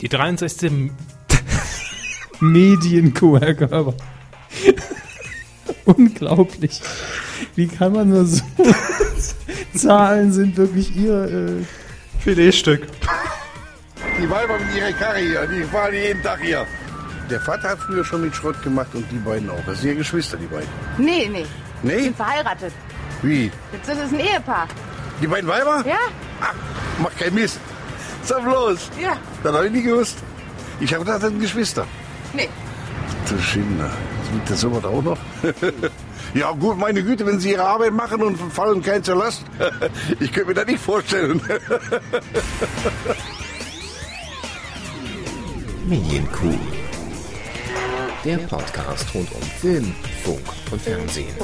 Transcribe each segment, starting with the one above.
Die 63. Medienkuh, Herr Körber. Unglaublich. Wie kann man nur so. Zahlen sind wirklich ihr. Äh, Filetstück. Die Weiber mit ihrer Karre hier, die fahren jeden Tag hier. Der Vater hat früher schon mit Schrott gemacht und die beiden auch. Das sind ja Geschwister, die beiden. Nee, nee. Nee? bin verheiratet. Wie? Das ist ein Ehepaar. Die beiden Weiber? Ja? Ach, mach keinen Mist. Sag bloß. Ja. Das habe ich nie gewusst. Ich habe gedacht, das sind Geschwister. Nee. Du Schinder. Gibt das sowas auch noch? ja, gut, meine Güte, wenn sie ihre Arbeit machen und fallen kein zur Last. ich könnte mir das nicht vorstellen. Medienkuh. Der Podcast rund um Film, Funk und Fernsehen.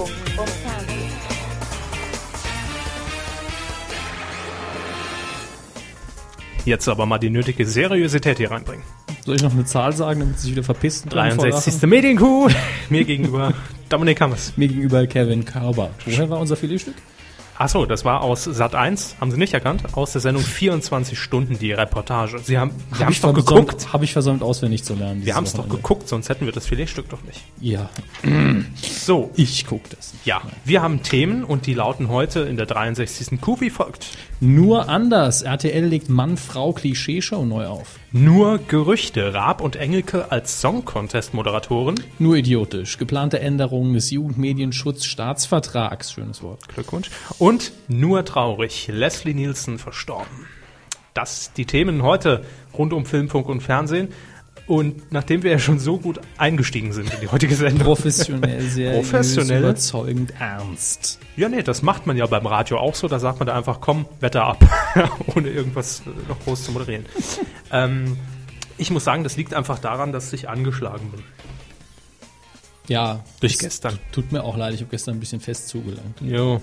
Jetzt aber mal die nötige Seriosität hier reinbringen. soll ich noch eine Zahl sagen, damit sie sich wieder verpissen? dran vor 63. Lachen? Medienkuh. Mir gegenüber Dominik Hammers. Mir gegenüber Kevin Körber. Woher war unser Filetstück? Achso, das war aus Sat 1, haben Sie nicht erkannt? Aus der Sendung 24 Stunden die Reportage. Sie haben Sie haben es doch geguckt. Habe ich versäumt, auswendig zu lernen. Wir haben es doch geguckt, sonst hätten wir das Filetstück doch nicht. Ja, So, ich guck das. nicht. ja, wir haben Themen und die lauten heute in der 63. Kuh wie folgt. Nur anders. RTL legt Mann-Frau-Klischee-Show neu auf. Nur Gerüchte, Raab und Engelke als Song-Contest-Moderatoren. Nur idiotisch. Geplante Änderungen des Jugendmedienschutzstaatsvertrags. Schönes Wort. Glückwunsch. Und nur traurig, Leslie Nielsen verstorben. Das die Themen heute rund um Film, Funk und Fernsehen. Und nachdem wir ja schon so gut eingestiegen sind in die heutige Sendung. Professionell, sehr Professionell. überzeugend ernst. Ja, nee, das macht man ja beim Radio auch so. Da sagt man da einfach, komm, Wetter ab, ohne irgendwas noch groß zu moderieren. ähm, ich muss sagen, das liegt einfach daran, dass ich angeschlagen bin. Ja, Durch es gestern. Tut mir auch leid, ich habe gestern ein bisschen fest zugelangt. Jo,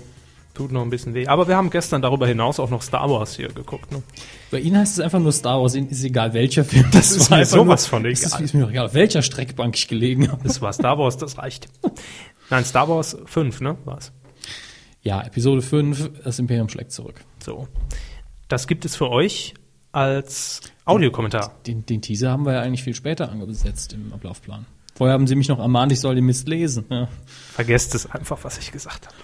tut noch ein bisschen weh. Aber wir haben gestern darüber hinaus auch noch Star Wars hier geguckt. Ne? Bei Ihnen heißt es einfach nur Star Wars, Ihnen ist egal welcher Film. Das, ist war mir sowas nur, von es Ist, egal. ist mir doch egal, auf welcher Streckbank ich gelegen habe. Das war Star Wars, das reicht. Nein, Star Wars 5, ne? War's. Ja, Episode 5, das Imperium schlägt zurück. So. Das gibt es für euch als Audiokommentar. Den, den Teaser haben wir ja eigentlich viel später angesetzt im Ablaufplan. Vorher haben Sie mich noch ermahnt, ich soll den Mist lesen. Ja. Vergesst es einfach, was ich gesagt habe.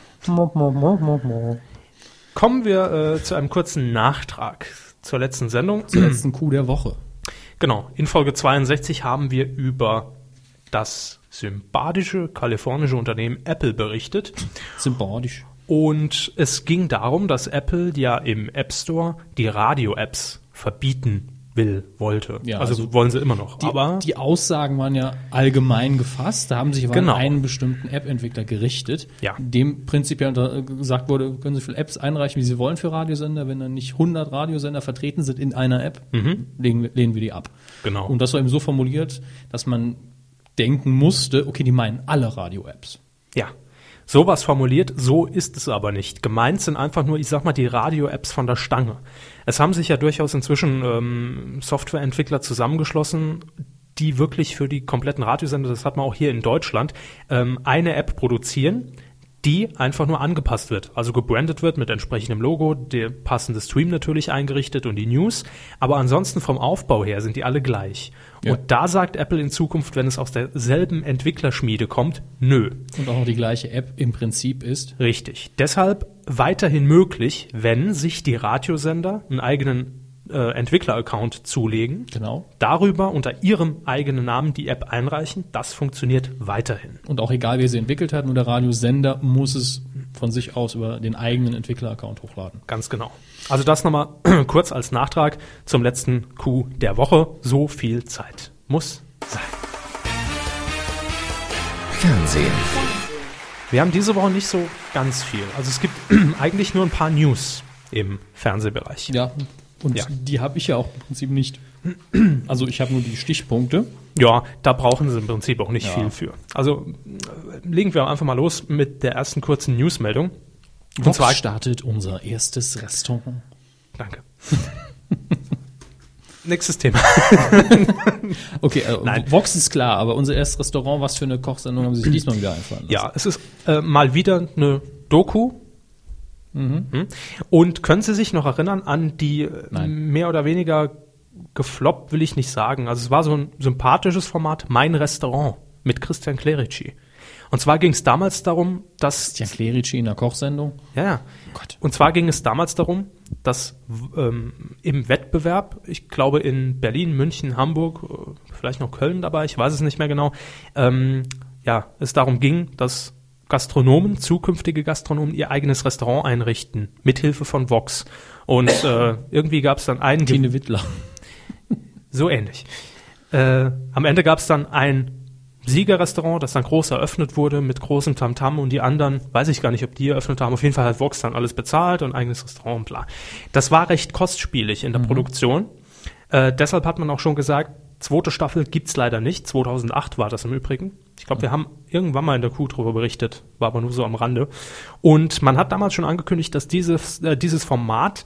Kommen wir äh, zu einem kurzen Nachtrag zur letzten Sendung. Zur letzten Coup der Woche. Genau, in Folge 62 haben wir über das sympathische kalifornische Unternehmen Apple berichtet. Sympathisch. Und es ging darum, dass Apple ja im App Store die Radio-Apps verbieten will, wollte. Ja, also, also wollen sie immer noch. Die, aber die Aussagen waren ja allgemein gefasst. Da haben sich aber Genau. an einen bestimmten App-Entwickler gerichtet, Ja. dem prinzipiell unter, gesagt wurde, können Sie viele Apps einreichen, wie Sie wollen für Radiosender. Wenn dann nicht 100 Radiosender vertreten sind in einer App, legen, wir- lehnen wir die ab. Mhm. Genau. Und das war eben so formuliert, dass man denken musste, okay, die meinen alle Radio-Apps. Ja, sowas formuliert, so ist es aber nicht. Gemeint sind einfach nur, ich sag mal, die Radio-Apps von der Stange. Es haben sich ja durchaus inzwischen ähm, Softwareentwickler zusammengeschlossen, die wirklich für die kompletten Radiosender, das hat man auch hier in Deutschland, ähm, eine App produzieren, die einfach nur angepasst wird. Also gebrandet wird mit entsprechendem Logo, der passende Stream natürlich eingerichtet und die News. Aber ansonsten vom Aufbau her sind die alle gleich. Ja. Und da sagt Apple in Zukunft, wenn es aus derselben Entwicklerschmiede kommt, nö. Und auch noch die gleiche App im Prinzip ist. Richtig. Deshalb weiterhin möglich, wenn sich die Radiosender einen eigenen äh, Entwickler-Account zulegen, Genau. darüber unter ihrem eigenen Namen die App einreichen. Das funktioniert weiterhin. Und auch egal, wer sie entwickelt hat, nur der Radiosender muss es von sich aus über den eigenen Entwickler-Account hochladen. Ganz genau. Also das nochmal kurz als Nachtrag zum letzten Coup der Woche. So viel Zeit muss sein. Fernsehen. Wir haben diese Woche nicht so ganz viel. Also es gibt eigentlich nur ein paar News im Fernsehbereich. Ja, und Ja. die habe ich ja auch im Prinzip nicht. Also ich habe nur die Stichpunkte. Ja, da brauchen sie im Prinzip auch nicht Ja. viel für. Also äh, legen wir einfach mal los mit der ersten kurzen Newsmeldung. Und Vox zwar, startet unser erstes Restaurant. danke. Nächstes Thema. Okay, äh, Nein. Vox ist klar, aber unser erstes Restaurant, was für eine Kochsendung haben Sie sich diesmal wieder einfallen lassen? Ja, es ist äh, mal wieder eine Doku. Mhm. Und können Sie sich noch erinnern an die äh, Nein. mehr oder weniger gefloppt will ich nicht sagen. Also es war so ein sympathisches Format, Mein Restaurant mit Christian Clerici. Und zwar ging es damals darum, dass Christian Clerici in der Kochsendung. ja, ja. Gott. Und zwar ging es damals darum, dass ähm, im Wettbewerb, ich glaube in Berlin, München, Hamburg, äh, vielleicht noch Köln dabei, ich weiß es nicht mehr genau, ähm, ja, es darum ging, dass Gastronomen, zukünftige Gastronomen, ihr eigenes Restaurant einrichten, mithilfe von Vox. Und äh, irgendwie gab es dann einen Tine Wittler. so ähnlich. Äh, am Ende gab es dann ein Siegerrestaurant, das dann groß eröffnet wurde mit großem Tamtam und die anderen, weiß ich gar nicht, ob die eröffnet haben. Auf jeden Fall hat Vox dann alles bezahlt und eigenes Restaurant und bla. Das war recht kostspielig in der Produktion. Äh, deshalb hat man auch schon gesagt, zweite Staffel gibt's leider nicht. 2008 war das im Übrigen. Ich glaube, wir haben irgendwann mal in der Kuh drüber berichtet, war aber nur so am Rande. Und man hat damals schon angekündigt, dass dieses, äh, dieses Format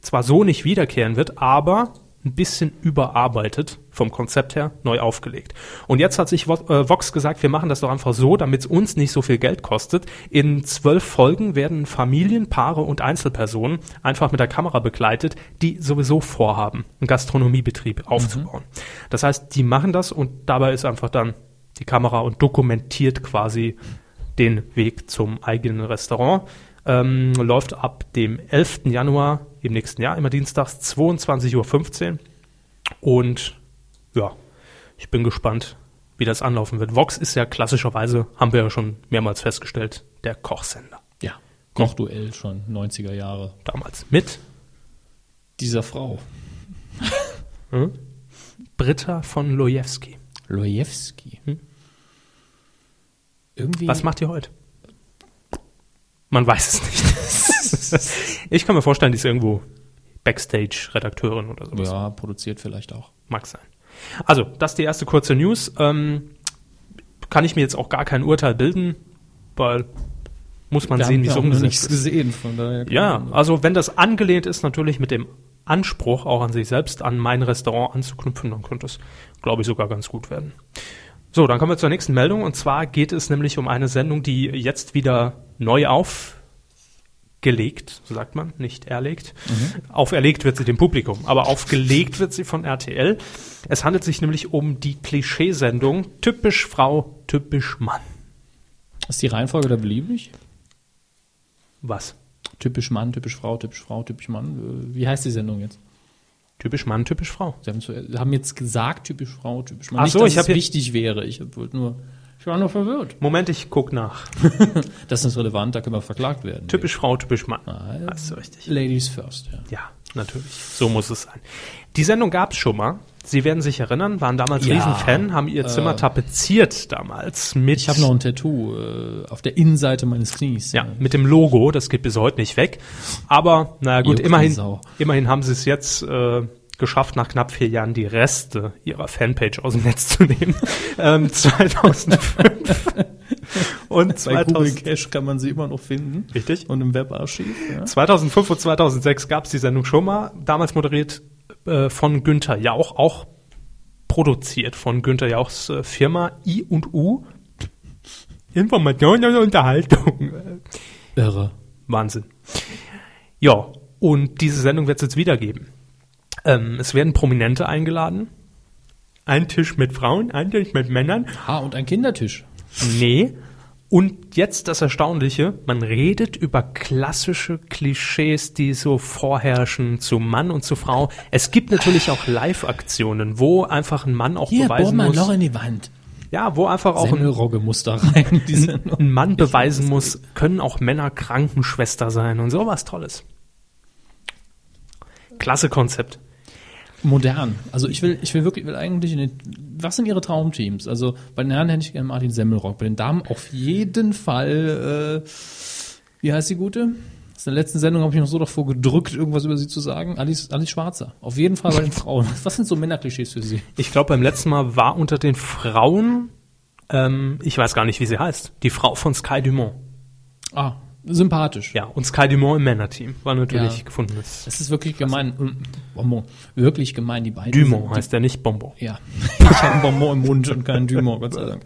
zwar so nicht wiederkehren wird, aber ein bisschen überarbeitet vom Konzept her, neu aufgelegt. Und jetzt hat sich äh, Vox gesagt, wir machen das doch einfach so, damit es uns nicht so viel Geld kostet. In zwölf Folgen werden Familien, Paare und Einzelpersonen einfach mit der Kamera begleitet, die sowieso vorhaben, einen Gastronomiebetrieb aufzubauen. Das heißt, die machen das und dabei ist einfach dann die Kamera und dokumentiert quasi den Weg zum eigenen Restaurant. Ähm, läuft ab dem 11. Januar im nächsten Jahr, immer dienstags, 22.15 Uhr. Und ja, ich bin gespannt, wie das anlaufen wird. Vox ist ja klassischerweise, haben wir ja schon mehrmals festgestellt, der Kochsender. Ja. Kochduell schon, 90er Jahre. Damals mit Dieser Frau. Britta von Lojewski. Lojewski. Hm? Irgendwie. Was macht ihr heute? Man weiß es nicht. ich kann mir vorstellen, die ist irgendwo Backstage-Redakteurin oder sowas. Ja, produziert vielleicht auch. Mag sein. Also, das ist die erste kurze News. Ähm, kann ich mir jetzt auch gar kein Urteil bilden, weil muss man Wir sehen, wie es umgesetzt nichts ist. gesehen, von daher. Ja, also wenn das angelehnt ist, natürlich mit dem Anspruch auch an sich selbst, an mein Restaurant anzuknüpfen, dann könnte es, glaube ich, sogar ganz gut werden. So, dann kommen wir zur nächsten Meldung und zwar geht es nämlich um eine Sendung, die jetzt wieder neu aufgelegt, so sagt man, nicht erlegt. Auferlegt wird sie dem Publikum, aber aufgelegt wird sie von RTL. Es handelt sich nämlich um die Klischeesendung Typisch Frau, typisch Mann. Ist die Reihenfolge da beliebig? Was? Typisch Mann, typisch Frau, typisch Frau, typisch Mann. Wie heißt die Sendung jetzt? Typisch Mann, typisch Frau. Sie haben, zu, haben jetzt gesagt, typisch Frau, typisch Mann. Ach Nicht, so, dass ich hab es jetzt- wichtig wäre. Ich wollte nur, ich war nur verwirrt. Moment, ich guck nach. Das ist relevant, da können wir verklagt werden. Typisch Frau, typisch Mann. Ah, Hast du richtig. Ladies first, ja. Ja, natürlich. So muss es sein. Die Sendung gab es schon mal. Sie werden sich erinnern, waren damals Ja, Riesenfan, haben ihr Zimmer tapeziert damals mit, Ich habe noch ein Tattoo äh, auf der Innenseite meines Knies. ja, mit dem Logo, das geht bis heute nicht weg. Aber, naja gut, immerhin, immerhin haben sie es jetzt äh, geschafft, nach knapp vier Jahren die Reste ihrer Fanpage aus dem Netz zu nehmen. ähm, 2005 und Bei Google 2000, Cache kann man sie immer noch finden. richtig? Und im Webarchiv. Ja. 2005 und 2006 gab es die Sendung schon mal, damals moderiert äh, von Günther Jauch, auch produziert von Günther Jauchs äh, Firma I und U. Information und Unterhaltung. Irre. Wahnsinn. Ja, und diese Sendung wird es jetzt wieder geben. Ähm, es werden Prominente eingeladen. Ein Tisch mit Frauen, ein Tisch mit Männern. Ah, und ein Kindertisch. Nee. Und jetzt das Erstaunliche, man redet über klassische Klischees, die so vorherrschen zu Mann und zu Frau. Es gibt natürlich auch Live-Aktionen, wo einfach ein Mann auch beweisen muss. in die Wand. Ja, wo einfach auch ein, rein. Ein Mann beweisen muss, können auch Männer Krankenschwester sein und sowas Tolles. Klasse Konzept. Modern. Also ich will, ich will wirklich, will eigentlich, eine, was sind Ihre Traumteams? Also bei den Herren hätte ich gerne Martin Semmelrock, bei den Damen auf jeden Fall, äh, wie heißt die gute? In der letzten Sendung habe ich noch so davor gedrückt, irgendwas über sie zu sagen. Alice, Alice Schwarzer. Auf jeden Fall bei den Frauen. Was sind so Männerklischees für Sie? Ich glaube, beim letzten Mal war unter den Frauen, ähm, ich weiß gar nicht, wie sie heißt, die Frau von Sky Dumont. Ah, sympathisch. Ja, und Sky Dumont im Männerteam war natürlich Ja. gefundenes. Es ist wirklich gemein. Mm, Bonbon. Wirklich gemein, die beiden. Dumont sind- heißt der nicht Bonbon. Ja, ich habe einen Bonbon im Mund und keinen Dumont, Gott sei Dank.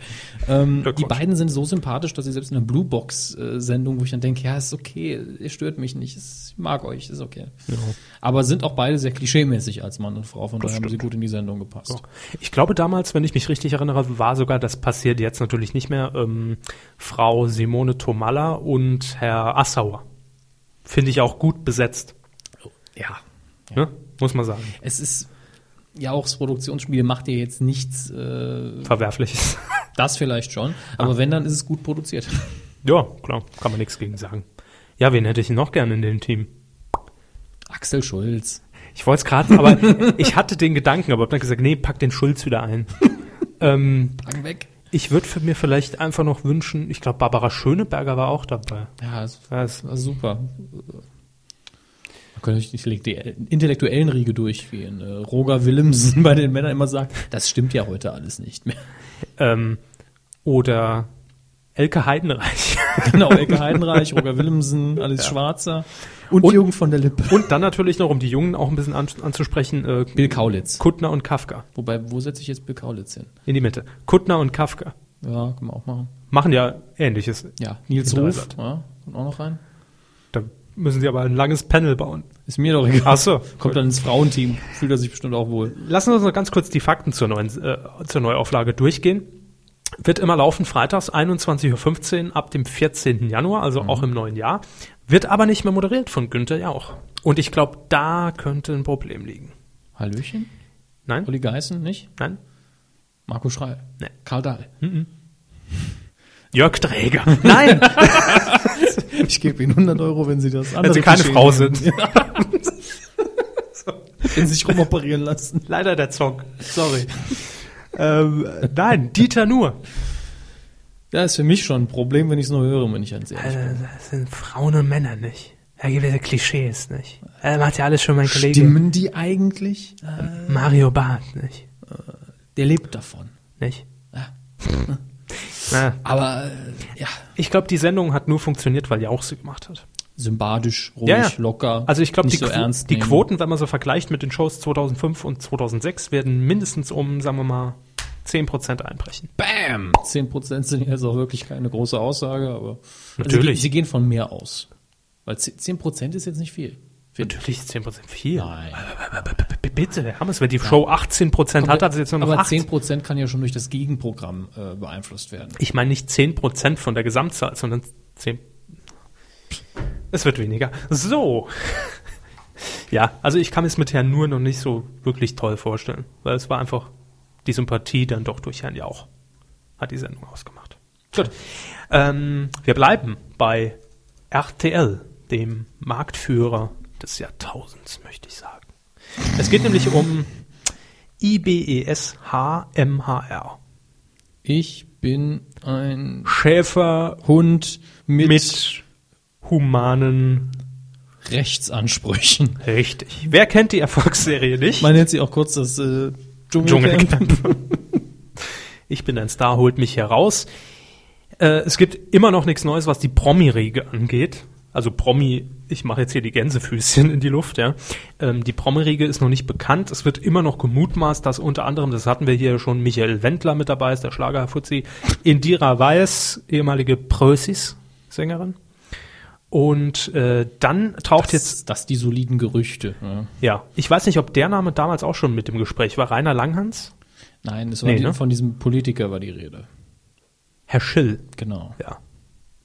Ähm, die beiden sind so sympathisch, dass sie selbst in einer Blue Box-Sendung, wo ich dann denke, ja, ist okay, ihr stört mich nicht, ich mag euch, ist okay. Aber sind auch beide sehr klischeemäßig als Mann und Frau, von daher haben sie stimmt. gut in die Sendung gepasst. So. Ich glaube damals, wenn ich mich richtig erinnere, war sogar, das passiert jetzt natürlich nicht mehr, ähm, Frau Simone Tomalla und Herr Assauer. Finde ich auch gut besetzt. Ja. Ne? Muss man sagen. Es ist ja auch das Produktionsspiel macht dir jetzt nichts, äh, Verwerfliches. das vielleicht schon, aber wenn, dann ist es gut produziert. ja, klar, kann man nichts gegen sagen. Ja, wen hätte ich noch gerne in dem Team? Axel Schulz. Ich wollte es gerade, aber ich hatte den Gedanken, aber hab dann gesagt, nee, pack den Schulz wieder ein. ähm, Packen weg. Ich würde mir vielleicht einfach noch wünschen, ich glaube, Barbara Schöneberger war auch dabei. Ja, das Ja, es- war super. Man könnte nicht die intellektuellen Riege durchgehen. Äh, Roger Willemsen bei den Männern immer sagt, das stimmt ja heute alles nicht mehr. Ähm, oder Elke Heidenreich. Genau, Ecke Heidenreich, Roger Willemsen, Alice Schwarzer und, Und- Jürgen von der Lippe. Und dann natürlich noch, um die Jungen auch ein bisschen an, anzusprechen, äh, Bill Kaulitz. Kuttner und Kafka. Wobei, wo setze ich jetzt Bill Kaulitz hin? In die Mitte. Kuttner und Kafka. Ja, kann man auch machen. Machen ja Ähnliches. Ja, Nils Ruf, ja, kommt auch noch rein. Da müssen sie aber ein langes Panel bauen. Ist mir doch egal. Ach so. Kommt dann ins Frauenteam. Fühlt er sich bestimmt auch wohl. Lassen wir uns noch ganz kurz die Fakten zur, neuen, äh, zur Neuauflage durchgehen. Wird immer laufen, freitags 21.15 Uhr ab dem 14. Januar, also auch im neuen Jahr. Wird aber nicht mehr moderiert von Günther Jauch. Und ich glaube, da könnte ein Problem liegen. Hallöchen? Nein? Uli Geißen, nicht? Nein? Marco Schreil. Nee. Karl Dahl. Jörg Träger. Nein! Ich gebe Ihnen 100 Euro, wenn Sie das Wenn Sie keine Frau sind. Wenn Sie sich rumoperieren lassen. Leider der Zong. Sorry. Ähm, nein, Dieter Nur. Ja, ist für mich schon ein Problem, wenn ich es nur höre, wenn ich ganz ehrlich bin. Äh, das sind Frauen und Männer nicht. Da gibt es ja Klischees nicht. Er macht ja alles schon mein Kollege. Stimmen die eigentlich? Mario Barth nicht. Der lebt davon. Nicht? Ja. Na, Aber äh, ja, ich glaube, die Sendung hat nur funktioniert, weil Jauch sie gemacht hat. sympathisch, ruhig, Ja, ja. locker. Also ich glaube, die, nicht so ernst die. Quoten, wenn man so vergleicht mit den Shows 2005 und 2006, werden mindestens um, sagen wir mal, 10% einbrechen. Bam! 10% sind jetzt auch wirklich keine große Aussage, aber Natürlich. Also sie, sie gehen von mehr aus. Weil 10%, 10% ist jetzt nicht viel. Natürlich ist 10% viel. Nein. Bitte, Herr Hammes, wenn die Show 18% hat, hat es jetzt nur noch Aber 8. 10% kann ja schon durch das Gegenprogramm äh, beeinflusst werden. Ich meine nicht 10% von der Gesamtzahl, sondern 10. Es wird weniger. So. Ja, also ich kann es mit Herrn Nur noch nicht so wirklich toll vorstellen, weil es war einfach die Sympathie dann doch durch Herrn Jauch. Hat die Sendung ausgemacht. Gut. Ähm, wir bleiben bei RTL, dem Marktführer des Jahrtausends, möchte ich sagen. Es geht nämlich um IBES HMHR. Ich bin ein Schäfer Hund mit, mit humanen Rechtsansprüchen. Richtig. Wer kennt die Erfolgsserie nicht? Man nennt sie auch kurz das äh, Dschungelcamp. Dschungelcamp. Ich bin ein Star, holt mich heraus. Äh, es gibt immer noch nichts Neues, was die Promi-Riege angeht. Also Promi, ich mache jetzt hier die Gänsefüßchen in die Luft, ja. Ähm, die Promi-Riege ist noch nicht bekannt. Es wird immer noch gemutmaßt, dass unter anderem, das hatten wir hier schon, Michael Wendler mit dabei ist, der Schlagerfuzzi, Indira Weiß, ehemalige Prösis-Sängerin. Und äh, dann taucht jetzt Das, das die soliden Gerüchte. Ja. Ja, ich weiß nicht, ob der Name damals auch schon mit im Gespräch war. Rainer Langhans? Nein, es war Nee, die, ne? von diesem Politiker war die Rede. Herr Schill. Genau. Ja.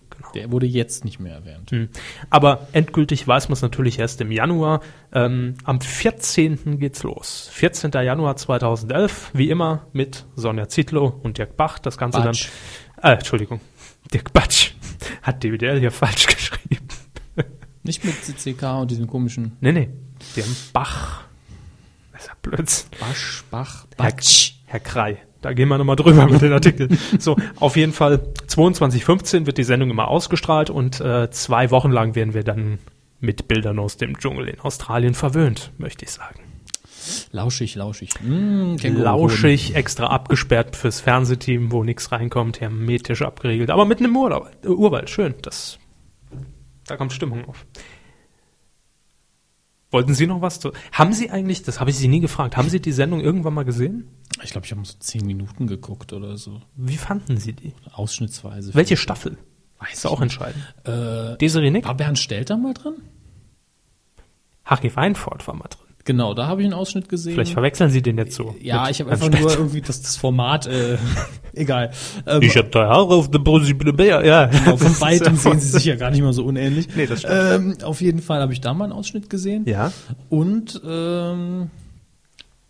Genau. Der wurde jetzt nicht mehr erwähnt. Hm. Aber endgültig weiß man es natürlich erst im Januar. Ähm, am 14. geht's los. 14. Januar 2011, wie immer mit Sonja Zietlow und Dirk Bach. Das Ganze Batsch. dann. Äh, Entschuldigung. Dirk Batsch hat DWDL hier falsch geschrieben. Nicht mit CCK und diesem komischen Nee, nee. Die haben Bach. Das ist ja Blödsinn. Basch, Bach, Herr, Batsch. Herr Krei. Da gehen wir nochmal drüber mit den Artikeln. So, auf jeden Fall 22.15 wird die Sendung immer ausgestrahlt und äh, zwei Wochen lang werden wir dann mit Bildern aus dem Dschungel in Australien verwöhnt, möchte ich sagen. Lauschig, lauschig. Mm, Känguruhoden. Lauschig, extra abgesperrt fürs Fernsehteam, wo nichts reinkommt, hermetisch abgeriegelt, aber mitten im Urlaub, äh, Urwald, schön. Das Da kommt Stimmung auf. Wollten Sie noch was? Zu haben Sie eigentlich, das habe ich Sie nie gefragt, haben Sie die Sendung irgendwann mal gesehen? Ich glaube, ich habe so zehn Minuten geguckt oder so. Wie fanden Sie die? Ausschnittsweise. Welche Staffel? Weiß Ist auch entscheidend. Äh, Desiree Nick? war Bernd Stelter mal drin? Harry Weinfurt war mal drin. Genau, da habe ich einen Ausschnitt gesehen. Vielleicht verwechseln Sie den jetzt so. ja, ich habe einfach nur irgendwie das, das Format, äh, egal. Ähm, Ich hab da Haare auf der Bär, ja. Genau, von Das ist weitem ja sehen sie sich ja gar nicht mal so unähnlich. Nee, das stimmt. Ähm, auf jeden Fall habe ich da mal einen Ausschnitt gesehen. Ja. Und ähm,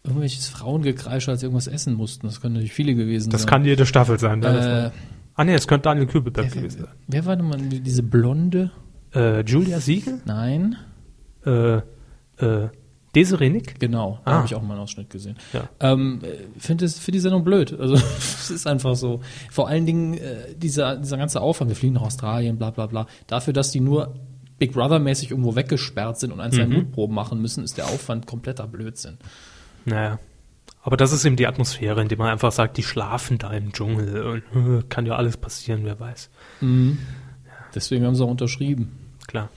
irgendwelches Frauengekreisch, als sie irgendwas essen mussten. Das können natürlich viele gewesen Das sein. kann jede Staffel sein. Äh, ah nee, es könnte Daniel Kübelberg gewesen wer war denn mal diese Blonde? sein. Äh, Julia Siegel? Nein, Äh, äh, Desiree Nick? genau. Da Ah. habe ich auch mal einen Ausschnitt gesehen. Ja. Ähm, finde es für die Sendung blöd. Also es ist einfach so. Vor allen Dingen äh, dieser dieser ganze Aufwand. Wir fliegen nach Australien, bla bla bla. Dafür, dass die nur Big Brother mäßig irgendwo weggesperrt sind und ein zwei Mhm. Mutproben machen müssen, ist der Aufwand kompletter Blödsinn. Naja. Aber das ist eben die Atmosphäre, indem man einfach sagt, die schlafen da im Dschungel und äh, kann ja alles passieren, wer weiß. Deswegen haben sie auch unterschrieben. Klar.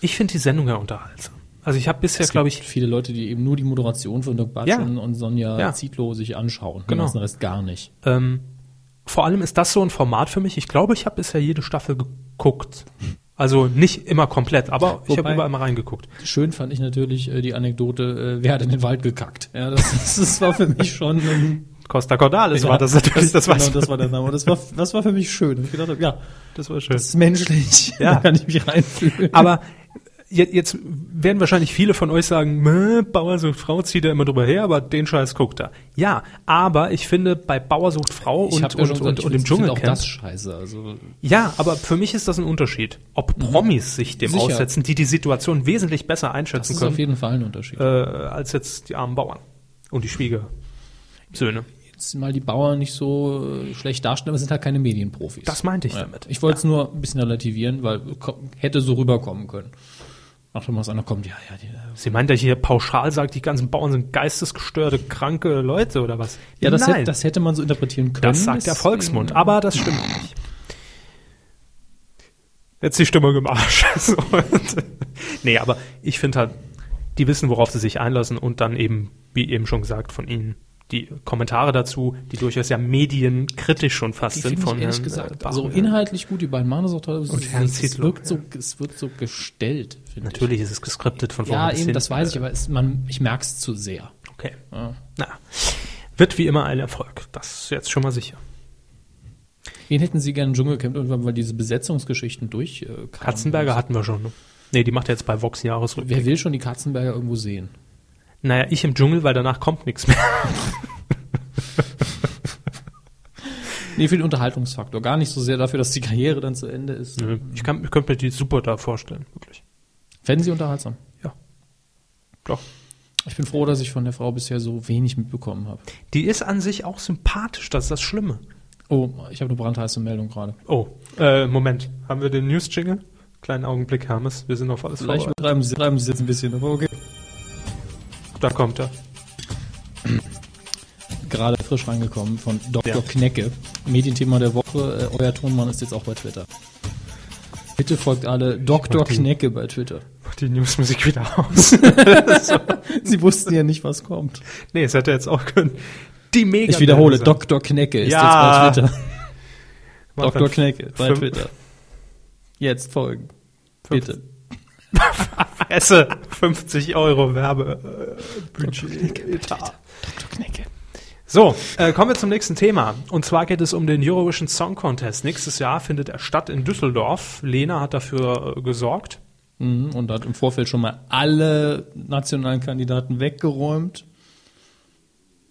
Ich finde die Sendung ja unterhaltsam. Also ich habe bisher, glaube ich, viele Leute, die eben nur die Moderation von Doc Batschen Ja. und Sonja Ja. Zietlow sich anschauen. Genau. Den Rest gar nicht. ähm, vor allem ist das so ein Format für mich. Ich glaube, ich habe bisher jede Staffel geguckt. Also nicht immer komplett, aber ich habe Wobei- überall mal reingeguckt. Schön fand ich natürlich äh, die Anekdote, äh, wer hat in den Wald gekackt? Ja, das, das war für mich schon ein, Costa Cordalis Ja, war das natürlich, das, genau, weiß das war der Name. Das war, das war für mich schön. Ich gedacht ja, das war schön. das ist menschlich. Ja. da kann ich mich reinfühlen. Aber jetzt werden wahrscheinlich viele von euch sagen, "Meh, Bauer sucht Frau zieht er immer drüber her, aber den Scheiß guckt er. Ja, aber ich finde bei Bauer sucht Frau und, ja und, und, gesagt, und dem find- find auch Dschungelcamp. das scheiße. Also Ja, aber für mich ist das ein Unterschied. Ob Promis sich dem Sicher. aussetzen, die die Situation wesentlich besser das einschätzen ist auf können, jeden Fall ein Unterschied. äh, als jetzt die armen Bauern und die Schwiegersöhne. Jetzt mal die Bauern nicht so äh, schlecht darstellen, aber sind halt keine Medienprofis. Das meinte ich Ja. damit. Ich wollte es nur ein bisschen relativieren, weil hätte so rüberkommen können. Ach, wenn was einer kommt, ja, ja, die, Sie meint ja hier pauschal sagt, die ganzen Bauern sind geistesgestörte, kranke Leute oder was? ja das, hätte, das hätte man so interpretieren können. das sagt der Volksmund, aber das stimmt nicht. Jetzt die Stimmung im Arsch. So, und, nee, aber ich finde halt, die wissen, worauf sie sich einlassen und dann eben, wie eben schon gesagt, von Ihnen die Kommentare dazu, die durchaus ja medienkritisch schon fast Die sind ich von ehrlich Herrn, gesagt, äh, also inhaltlich gut, die beiden machen das auch toll. Und Herrn es, es, wirkt so, es wirkt so gestellt, finde ich. Natürlich ist es geskriptet von vorne Ja, eben, hin. das weiß ich, aber es, man, ich merke es zu sehr. Okay. Ja. Na, wird wie immer ein Erfolg. Das ist jetzt schon mal sicher. Wen hätten Sie gerne im Dschungelcamp irgendwann, weil diese Besetzungsgeschichten durchkamen? Katzenberger hatten wir schon. Ne? Nee, die macht jetzt bei Vox Jahresrückblick. Wer will schon die Katzenberger irgendwo sehen? Naja, ich im Dschungel, weil danach kommt nichts mehr. Nee, für den Unterhaltungsfaktor. Gar nicht so sehr dafür, dass die Karriere dann zu Ende ist. Nö, Ich, kann, ich könnte mir die super da vorstellen, wirklich. Fänden Sie unterhaltsam? Ja. Doch. Ich bin froh, dass ich von der Frau bisher so wenig mitbekommen habe. Die ist an sich auch sympathisch, das ist das Schlimme. Oh, ich habe eine brandheiße Meldung gerade. Oh, äh, Moment. Haben wir den News-Jingle? Kleinen Augenblick, Hermes. Wir sind auf alles Vielleicht vorbereitet. Sie, treiben Sie jetzt ein bisschen, aber okay. Da kommt er. Gerade frisch reingekommen von Dr. Ja. Knecke. Medienthema der Woche. Äh, euer Tonmann ist jetzt auch bei Twitter. Bitte folgt alle Dr. Die- Knecke bei Twitter. Die Newsmusik wieder aus. Sie wussten ja nicht, was kommt. nee, es hätte jetzt auch können. Die mega Ich wiederhole. Dr. Knecke ist Ja. jetzt bei Twitter. Mach Dr. Knecke bei fünf- Twitter. Jetzt folgen. Bitte. Esse 50 Euro Werbe äh, Budget. Etat. Dr. Knecke. So, äh, kommen wir zum nächsten Thema. Und zwar geht es um den Eurovision Song Contest. Nächstes Jahr findet er statt in Düsseldorf. Lena hat dafür äh, gesorgt. Mhm, und hat im Vorfeld schon mal alle nationalen Kandidaten weggeräumt,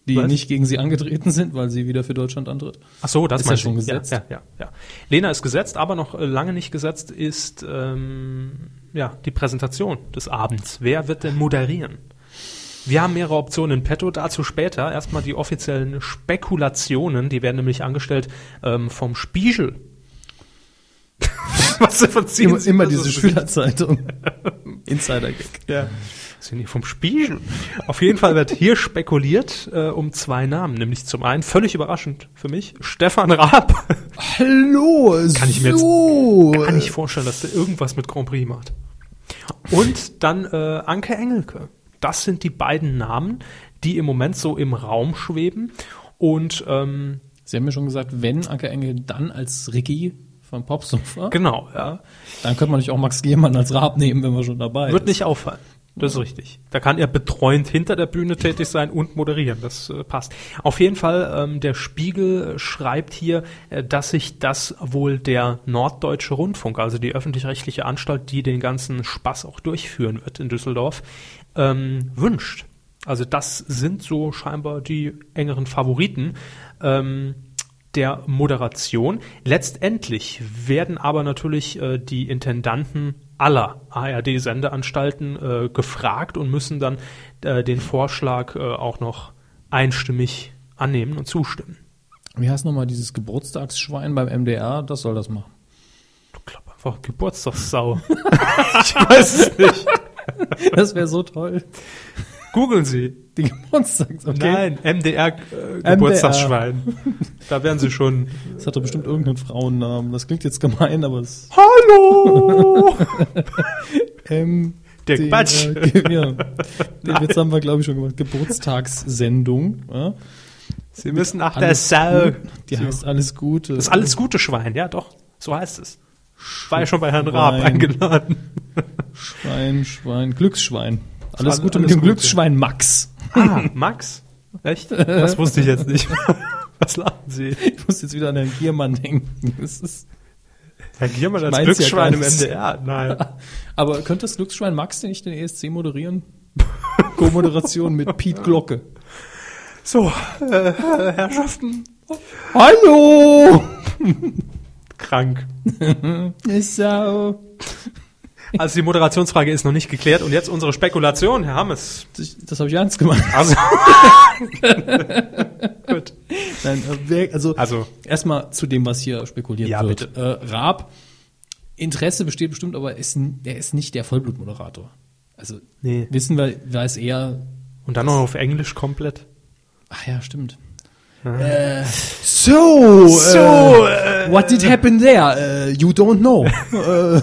die Was? nicht gegen sie angetreten sind, weil sie wieder für Deutschland antritt. Ach so, das Ist ja schon gesetzt. Ja, ja, ja, ja. Lena ist gesetzt, aber noch äh, lange nicht gesetzt ist ähm, ja die Präsentation des Abends. Wer wird denn moderieren? Wir haben mehrere Optionen in petto, dazu später. Erstmal die offiziellen Spekulationen, die werden nämlich angestellt ähm, vom Spiegel. Was verziehen Immer, Sie immer das diese? Schülerzeitung. Insider-Gag. Ja. Sind hier vom Spiegel. Auf jeden Fall wird hier spekuliert äh, um zwei Namen, nämlich zum einen völlig überraschend für mich Stefan Raab. Hallo, Kann ich mir so. jetzt gar nicht vorstellen, dass der irgendwas mit Grand Prix macht. Und dann äh, Anke Engelke. Das sind die beiden Namen, die im Moment so im Raum schweben. Und ähm, Sie haben mir schon gesagt, wenn Anke Engel dann als Ricky von Popsofa, genau, ja, dann könnte man natürlich auch Max Gehmann als Raab nehmen, wenn wir schon dabei wird ist. nicht auffallen. Das ist richtig. Da kann er betreuend hinter der Bühne tätig sein und moderieren. Das äh, passt. Auf jeden Fall, ähm, der Spiegel schreibt hier, äh, dass sich das wohl der Norddeutsche Rundfunk, also die öffentlich-rechtliche Anstalt, die den ganzen Spaß auch durchführen wird in Düsseldorf, ähm, wünscht. Also das sind so scheinbar die engeren Favoriten. Ähm, der Moderation. Letztendlich werden aber natürlich äh, die Intendanten aller ARD-Sendeanstalten äh, gefragt und müssen dann äh, den Vorschlag äh, auch noch einstimmig annehmen und zustimmen. Wie heißt nochmal dieses Geburtstagsschwein beim MDR? Das soll das machen. Du glaub einfach Geburtstagssau. ich weiß es nicht. Das wäre so toll. Googeln Sie. Die Geburtstags, okay. Nein, MDR äh, Geburtstagsschwein. da werden Sie schon. Das hat doch bestimmt irgendeinen Frauennamen. Das klingt jetzt gemein, aber es Hallo! ähm, Der Quatsch. Äh, ja. Den Witz haben wir, glaube ich, schon gemacht. Geburtstagssendung. Ja? Sie müssen nach der Sau. Die heißt alles Gute. Das alles gute Schwein, ja doch. So heißt es. War ja schon bei Herrn Raab eingeladen. Schwein, Schwein, Glücksschwein. Alles Alles- Gute mit alles dem Gute. Glücksschwein Max. Ah, Max? Echt? Das wusste ich jetzt nicht. Was lachen Sie? Ich muss jetzt wieder an Herrn Giermann denken. Das ist, Herr Giermann als mein's ja Glücksschwein im. NDR? Nein. aber könnte das Glücksschwein Max denn nicht den ESC moderieren? Co-Moderation mit Piet Glocke. So, äh, Herrschaften. Hallo! Krank. Ist so. Also die Moderationsfrage ist noch nicht geklärt und jetzt unsere Spekulation, Herr Hammes. Das, das habe ich ernst gemeint. Also. Gut. Nein, äh, wer, also, Also. erstmal zu dem, was hier spekuliert Ja, wird. Äh, Raab, Interesse besteht bestimmt, aber ist, er ist nicht der Vollblutmoderator. Also Nee. wissen wir, weiß er. Und dann noch auf Englisch komplett. Ach ja, stimmt. Äh, so, So, äh, what did happen there? Äh, you don't know.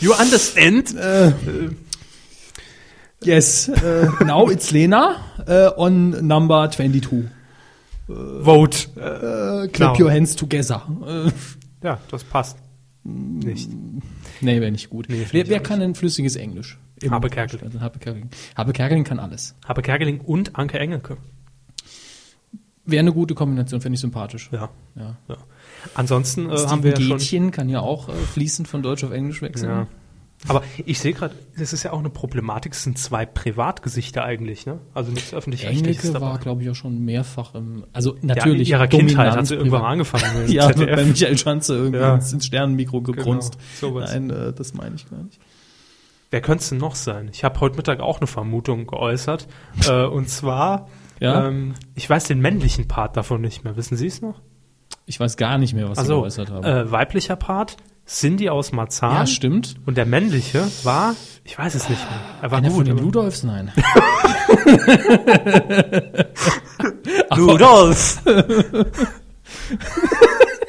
äh, You understand? yes, äh, now it's Lena äh, on number 22. Vote. Äh, clap Genau. your hands together. Äh, Ja, das passt. Nicht. nee, wäre nicht gut. Nee, wer wer kann denn flüssiges Englisch? Habe Kerkeling. Habe Kerkeling. Habe Kerkeling kann alles. Habe Kerkeling und Anke Engelke. Wäre eine gute Kombination, finde ich sympathisch. Ja. Ja. ja. Ansonsten äh, haben wir ja schon. Gätchen kann ja auch äh, fließend von Deutsch auf Englisch wechseln. Ja. Aber ich sehe gerade, das ist ja auch eine Problematik, es sind zwei Privatgesichter eigentlich, ne? Also nichts öffentlich-rechtliches dabei. war, glaube ich, auch schon mehrfach im, also ja, in natürlich ihrer Kindheit hat sie irgendwann mal angefangen. Ja, ZDF. bei Michael Schanze irgendwie Ja. ins, Sternenmikro gegrunzt. Genau. Nein, äh, das meine ich gar nicht. Wer könnte es denn noch sein? Ich habe heute Mittag auch eine Vermutung geäußert. äh, und zwar, Ja? ähm, ich weiß den männlichen Part davon nicht mehr. Wissen Sie es noch? Ich weiß gar nicht mehr, was Sie Also, geäußert haben. äh, weiblicher Part, Cindy aus Marzahn. ja, stimmt. Und der männliche war, ich weiß es nicht mehr. Er war Einer gut. von den Ludolfs? Nein. Rudolf!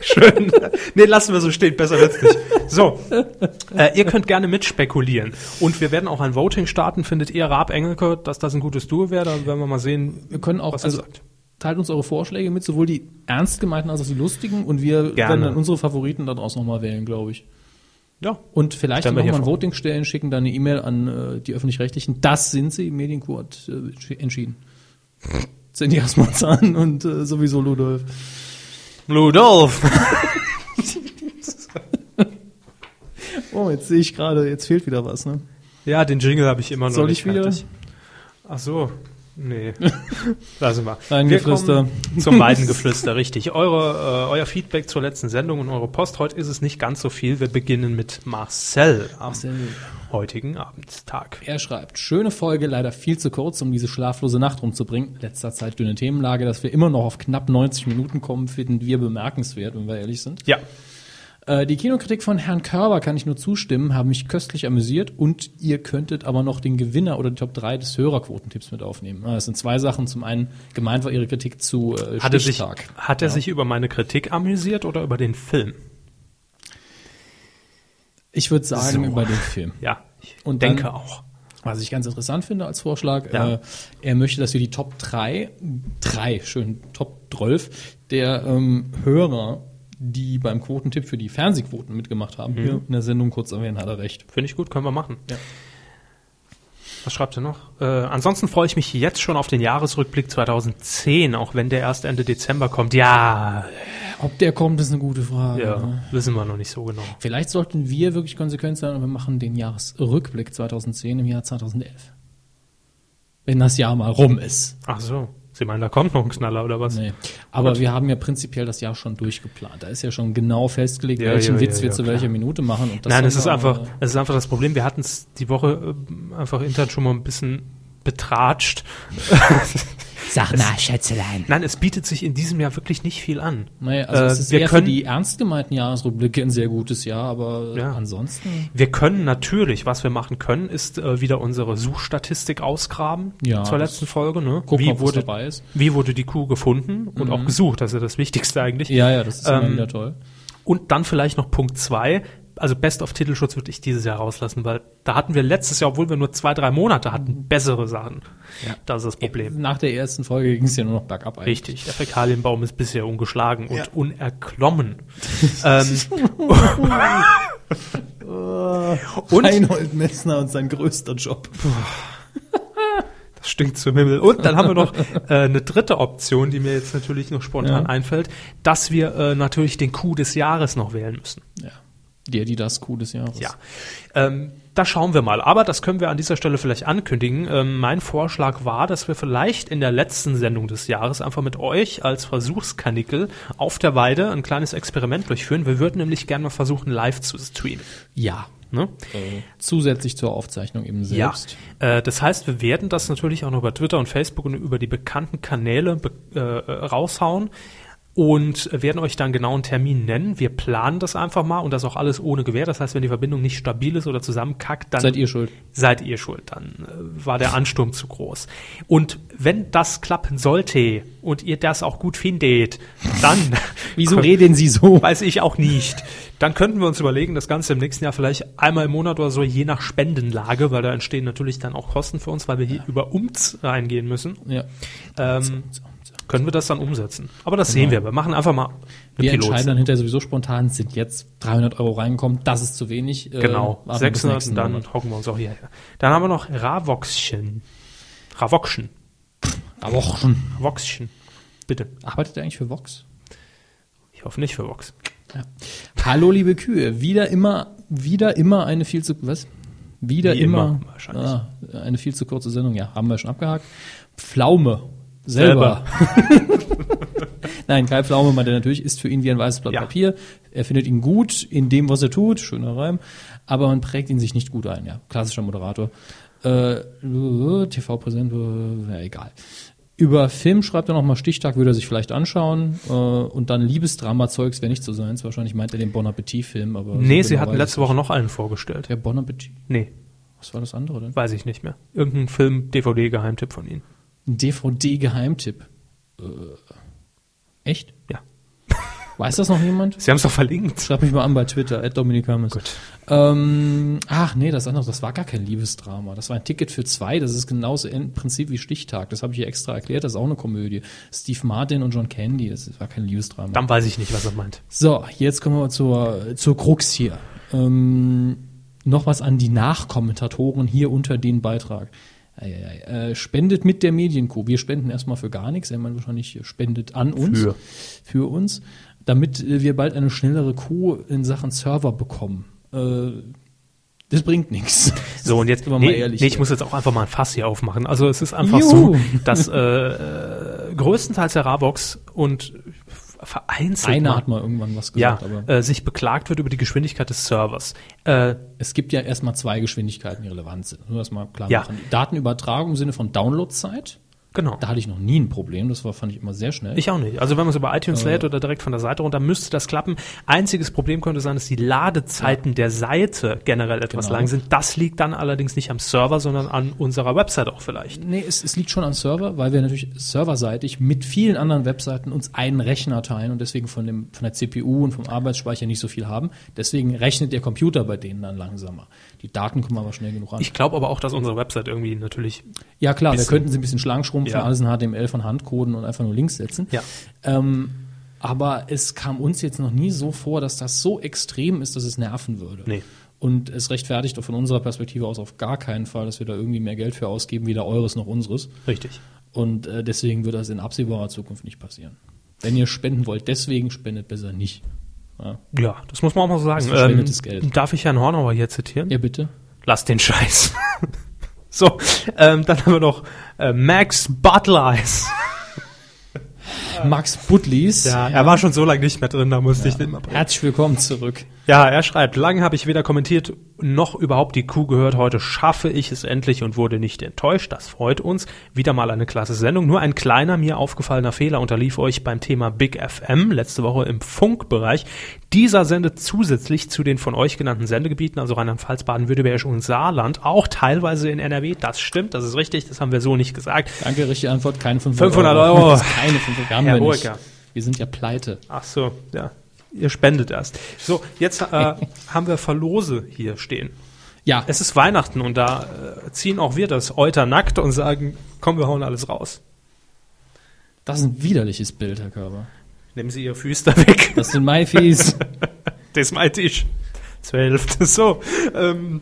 Schön. Nee, lassen wir so stehen, besser wird's nicht. So, äh, ihr könnt gerne mitspekulieren. Und wir werden auch ein Voting starten. Findet ihr Raab Engelke, dass das ein gutes Duo wäre? Dann werden wir mal sehen, Wir können auch, was er also sagt. Teilt uns eure Vorschläge mit, sowohl die ernst gemeinten als auch die lustigen und wir Gerne. werden dann unsere Favoriten daraus nochmal wählen, glaube ich. Ja. Und vielleicht Stellen noch wir mal hier ein. Voting stellen, schicken dann eine E-Mail an äh, die Öffentlich-Rechtlichen. Das sind sie, Medienkuh hat äh, entschi- entschieden. Cindy Asmarzahn und äh, sowieso Ludolf. Rudolf! Oh, jetzt sehe ich gerade, jetzt fehlt wieder was, ne? Ja, den Jingle habe ich immer noch Soll ich wieder? fertig. Ach so. Nee. Lassen wir. Weidengeflüster. Wir kommen Zum Weidengeflüster, richtig. Eure, äh, euer Feedback zur letzten Sendung und eure Post. Heute ist es nicht ganz so viel. Wir beginnen mit Marcel am Marcel. heutigen Abendstag. Er schreibt, schöne Folge, leider viel zu kurz, um diese schlaflose Nacht rumzubringen. Letzter Zeit dünne Themenlage, dass wir immer noch auf knapp 90 Minuten kommen, finden wir bemerkenswert, wenn wir ehrlich sind. Ja. Äh, die Kinokritik von Herrn Körber kann ich nur zustimmen, haben mich köstlich amüsiert und ihr könntet aber noch den Gewinner oder die Top 3 des Hörerquotentipps mit aufnehmen. Ah, Das sind zwei Sachen. Zum einen gemeint war ihre Kritik zu äh, Hat er, sich, hat er sich über meine Kritik amüsiert oder über den Film? Ich würde sagen So. über den Film. Ja, ich Und denke dann- auch. Was ich ganz interessant finde als Vorschlag, Ja. äh, er möchte, dass wir die Top 3, drei, schön, Top 12 der ähm, Hörer, die beim Quotentipp für die Fernsehquoten mitgemacht haben, hier Mhm. in der Sendung kurz erwähnen, hat er recht. Finde ich gut, können wir machen. Ja. Was schreibt er noch? Äh, ansonsten freue ich mich jetzt schon auf den Jahresrückblick 2010, auch wenn der erst Ende Dezember kommt. Ja, Ob der kommt, ist eine gute Frage. ja, wissen wir noch nicht so genau. Vielleicht sollten wir wirklich konsequent sein und wir machen den Jahresrückblick 2010 im Jahr 2011. Wenn das Jahr mal rum ist. Ach so, Sie meinen, da kommt noch ein Knaller oder was? Nee. Aber wir haben ja prinzipiell das Jahr schon durchgeplant. Da ist ja schon genau festgelegt, Ja, welchen ja, Witz ja, wir zu welcher Minute machen. Und das Nein, es ist einfach, äh, es ist einfach das Problem. Wir hatten es die Woche äh, einfach intern schon mal ein bisschen betratscht. Sag mal, Schätzelein. Nein, es bietet sich in diesem Jahr wirklich nicht viel an. Naja, also Äh, es ist wir eher können- für die ernst gemeinten Jahresrückblicke ein sehr gutes Jahr, aber Ja. ansonsten. Wir können natürlich, was wir machen können, ist äh, wieder unsere Suchstatistik ausgraben Ja, zur letzten Folge. Ne? Gucken, wie, ob was wurde, dabei ist. Mhm. wie wurde die Kuh gefunden und auch gesucht? Das ist ja das Wichtigste eigentlich. Ja, ja, das ist immer Ähm, wieder toll. Und dann vielleicht noch Punkt zwei. Also Best of Titelschutz würde ich dieses Jahr rauslassen, weil da hatten wir letztes Jahr, obwohl wir nur zwei, drei Monate hatten, bessere Sachen. Ja. Das ist das Problem. Nach der ersten Folge ging es ja nur noch bergab eigentlich. Richtig, der Fäkalienbaum ist bisher ungeschlagen und unerklommen. ähm, und Reinhold Messner und sein größter Job. das stinkt zum Himmel. Und dann haben wir noch äh, eine dritte Option, die mir jetzt natürlich noch spontan Ja. einfällt, dass wir äh, natürlich den Coup des Jahres noch wählen müssen. Ja. Der, die das Coup des Jahres. Ja, ähm, da schauen wir mal. Aber das können wir an dieser Stelle vielleicht ankündigen. Ähm, mein Vorschlag war, dass wir vielleicht in der letzten Sendung des Jahres einfach mit euch als Versuchskanickel auf der Weide ein kleines Experiment durchführen. Wir würden nämlich gerne mal versuchen, live zu streamen. Ja. Ne? Zusätzlich zur Aufzeichnung eben selbst. Ja, äh, das heißt, wir werden das natürlich auch noch über Twitter und Facebook und über die bekannten Kanäle be äh, äh, raushauen und werden euch dann genau einen Termin nennen. Wir planen das einfach mal und das auch alles ohne Gewähr. Das heißt, wenn die Verbindung nicht stabil ist oder zusammenkackt, dann Seid ihr schuld. seid ihr schuld. Dann äh, war der Ansturm zu groß. Und wenn das klappen sollte und ihr das auch gut findet, dann Wieso reden Sie so? weiß ich auch nicht. Dann könnten wir uns überlegen, das Ganze im nächsten Jahr vielleicht einmal im Monat oder so, je nach Spendenlage, weil da entstehen natürlich dann auch Kosten für uns, weil wir hier über UMZ reingehen müssen. Ja. Ähm, können wir das dann umsetzen. Aber das sehen wir. Wir machen einfach mal eine Wir entscheiden Pilot. dann hinterher sowieso spontan, sind jetzt 300 Euro reingekommen, das ist zu wenig. äh, Genau, bis 600 nächsten und dann Monat. hocken wir uns auch hierher. Dann haben wir noch Ravoxchen. Ravoxchen. Aber auch schon. Ravoxchen. Bitte. Arbeitet er eigentlich für Vox? Ich hoffe nicht für Vox. Ja. Hallo, liebe Kühe. Wieder immer, wieder immer eine viel zu, was? Wieder Wie immer, immer, wahrscheinlich. Ah, eine viel zu kurze Sendung. Ja, haben wir schon abgehakt. Pflaume. Selber. Nein, Kai Pflaume meinte natürlich, ist für ihn wie ein weißes Blatt Ja. Papier. Er findet ihn gut in dem, was er tut. Schöner Reim. Aber man prägt ihn sich nicht gut ein. Ja, klassischer Moderator. Äh, TV-Präsent, äh, ja, egal. Über Film schreibt er nochmal Stichtag, würde er sich vielleicht anschauen. Äh, und dann Liebesdrama-Zeugs wäre nicht so seins. Wahrscheinlich meint er den Bon Appetit-Film. aber Nee, so sie genau hatten letzte Woche noch einen vorgestellt. Der Bon Appetit. Nee, Was war das andere denn? weiß ich nicht mehr. Irgendein Film, DVD-Geheimtipp von ihnen. Ein DVD-Geheimtipp. Äh, echt? Ja. Weiß das noch jemand? Sie haben es doch verlinkt. Schreib mich mal an bei Twitter, at Dominik Hammes. Gut. Ähm, ach nee, das andere, das war gar kein Liebesdrama. Das war ein Ticket für zwei. Das ist genauso im Prinzip wie Stichtag. Das habe ich hier extra erklärt. Das ist auch eine Komödie. Steve Martin und John Candy. Das war kein Liebesdrama. Dann weiß ich nicht, was er meint. So, jetzt kommen wir zur, zur Krux hier. Ähm, noch was an die Nachkommentatoren hier unter den Beitrag. Äh, spendet mit der Medienkuh. Wir spenden erstmal für gar nichts. Er meint wahrscheinlich spendet an uns. Für. Für uns. Damit äh, wir bald eine schnellere Kuh in Sachen Server bekommen. Äh, das bringt nichts. So, und jetzt, nee, mal ehrlich nee, ich muss jetzt auch einfach mal ein Fass hier aufmachen. Also es ist einfach Juhu. so, dass äh, äh, größtenteils der Ravox und vereinzelt Einer mal, hat mal irgendwann was ja, gesagt, aber äh, sich beklagt wird über die Geschwindigkeit des Servers. Äh, es gibt ja erstmal zwei Geschwindigkeiten, die relevant sind. Nur das mal klar Ja. machen. Datenübertragung im Sinne von Downloadzeit Genau. Da hatte ich noch nie ein Problem. Das war, fand ich immer sehr schnell. Ich auch nicht. Also wenn man es über iTunes lädt oder direkt von der Seite runter, müsste das klappen. Einziges Problem könnte sein, dass die Ladezeiten der Seite generell etwas Genau. lang sind. Das liegt dann allerdings nicht am Server, sondern an unserer Website auch vielleicht. Nee, es, es liegt schon am Server, weil wir natürlich serverseitig mit vielen anderen Webseiten uns einen Rechner teilen und deswegen von, dem, von der CPU und vom Arbeitsspeicher nicht so viel haben. Deswegen rechnet der Computer bei denen dann langsamer. Die Daten kommen aber schnell genug an. Ich glaube aber auch, dass unsere Website irgendwie natürlich ja klar, wir könnten sie ein bisschen schlank schrumpfen, Ja. alles in HTML von Hand coden und einfach nur Links setzen. Ja. Ähm, aber es kam uns jetzt noch nie so vor, dass das so extrem ist, dass es nerven würde. Nee. Und es rechtfertigt doch von unserer Perspektive aus auf gar keinen Fall, dass wir da irgendwie mehr Geld für ausgeben, weder eures noch unseres. richtig. Und äh, deswegen wird das in absehbarer Zukunft nicht passieren. Wenn ihr spenden wollt, deswegen spendet besser nicht. Ja, Ja, das muss man auch mal so sagen. Ist verschwendetes Geld. Darf ich Herrn Hornauer hier zitieren? ja bitte. Lass den Scheiß. so, ähm, dann haben wir noch äh, Max Butleis. Max Butlis. Ja, er war schon so lange nicht mehr drin, da musste ich den mal bringen. Herzlich willkommen zurück. Ja, er schreibt, lange habe ich weder kommentiert noch überhaupt die Kuh gehört. Heute schaffe ich es endlich und wurde nicht enttäuscht. Das freut uns. Wieder mal eine klasse Sendung. Nur ein kleiner mir aufgefallener Fehler unterlief euch beim Thema Big FM letzte Woche im Funkbereich. Dieser sendet zusätzlich zu den von euch genannten Sendegebieten, also Rheinland-Pfalz, Baden-Württemberg und Saarland, auch teilweise in NRW. Das stimmt, das ist richtig, das haben wir so nicht gesagt. Danke, richtige Antwort. Keine 500, 500 Euro. Ist keine 500 Euro. Haben Herr wir. Wir sind ja pleite. Ach so, ja. Ihr spendet erst. So, jetzt äh, haben wir Verlose hier stehen. Ja, Es ist Weihnachten und da äh, ziehen auch wir das Euter nackt und sagen, komm, wir hauen alles raus. das ist ein widerliches Bild, Herr Körber. Nehmen Sie Ihr Füße weg. Das sind Maifies. Das ist mein Tisch. Zwölf. So. Ähm,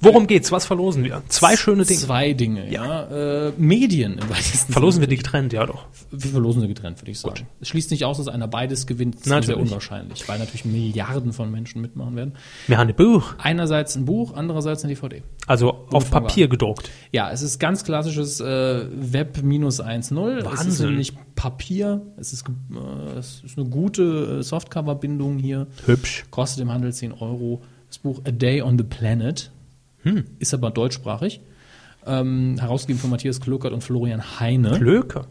worum geht's? Was verlosen wir? Zwei schöne Dinge. Zwei Dinge, ja. Äh, Medien im weitesten Verlosen wir Sinne. die getrennt, ja doch. Wir verlosen sie getrennt, würde ich sagen. Es schließt nicht aus, dass einer beides gewinnt. Das ist Natürlich. sehr unwahrscheinlich, weil natürlich Milliarden von Menschen mitmachen werden. Wir haben ein Buch, Einerseits ein Buch, andererseits eine DVD. also auf fangen wir Papier gedruckt. Ja, es ist ganz klassisches äh, Web minus 1.0. Es ist Wahnsinn. nämlich Papier. Es ist, äh, es ist eine gute äh, Softcover-Bindung hier. Hübsch. Kostet im Handel 10 Euro. Das Buch A Day on the Planet Hm. ist aber deutschsprachig. Ähm, herausgegeben von Matthias Kluckert und Florian Heine. Klöke.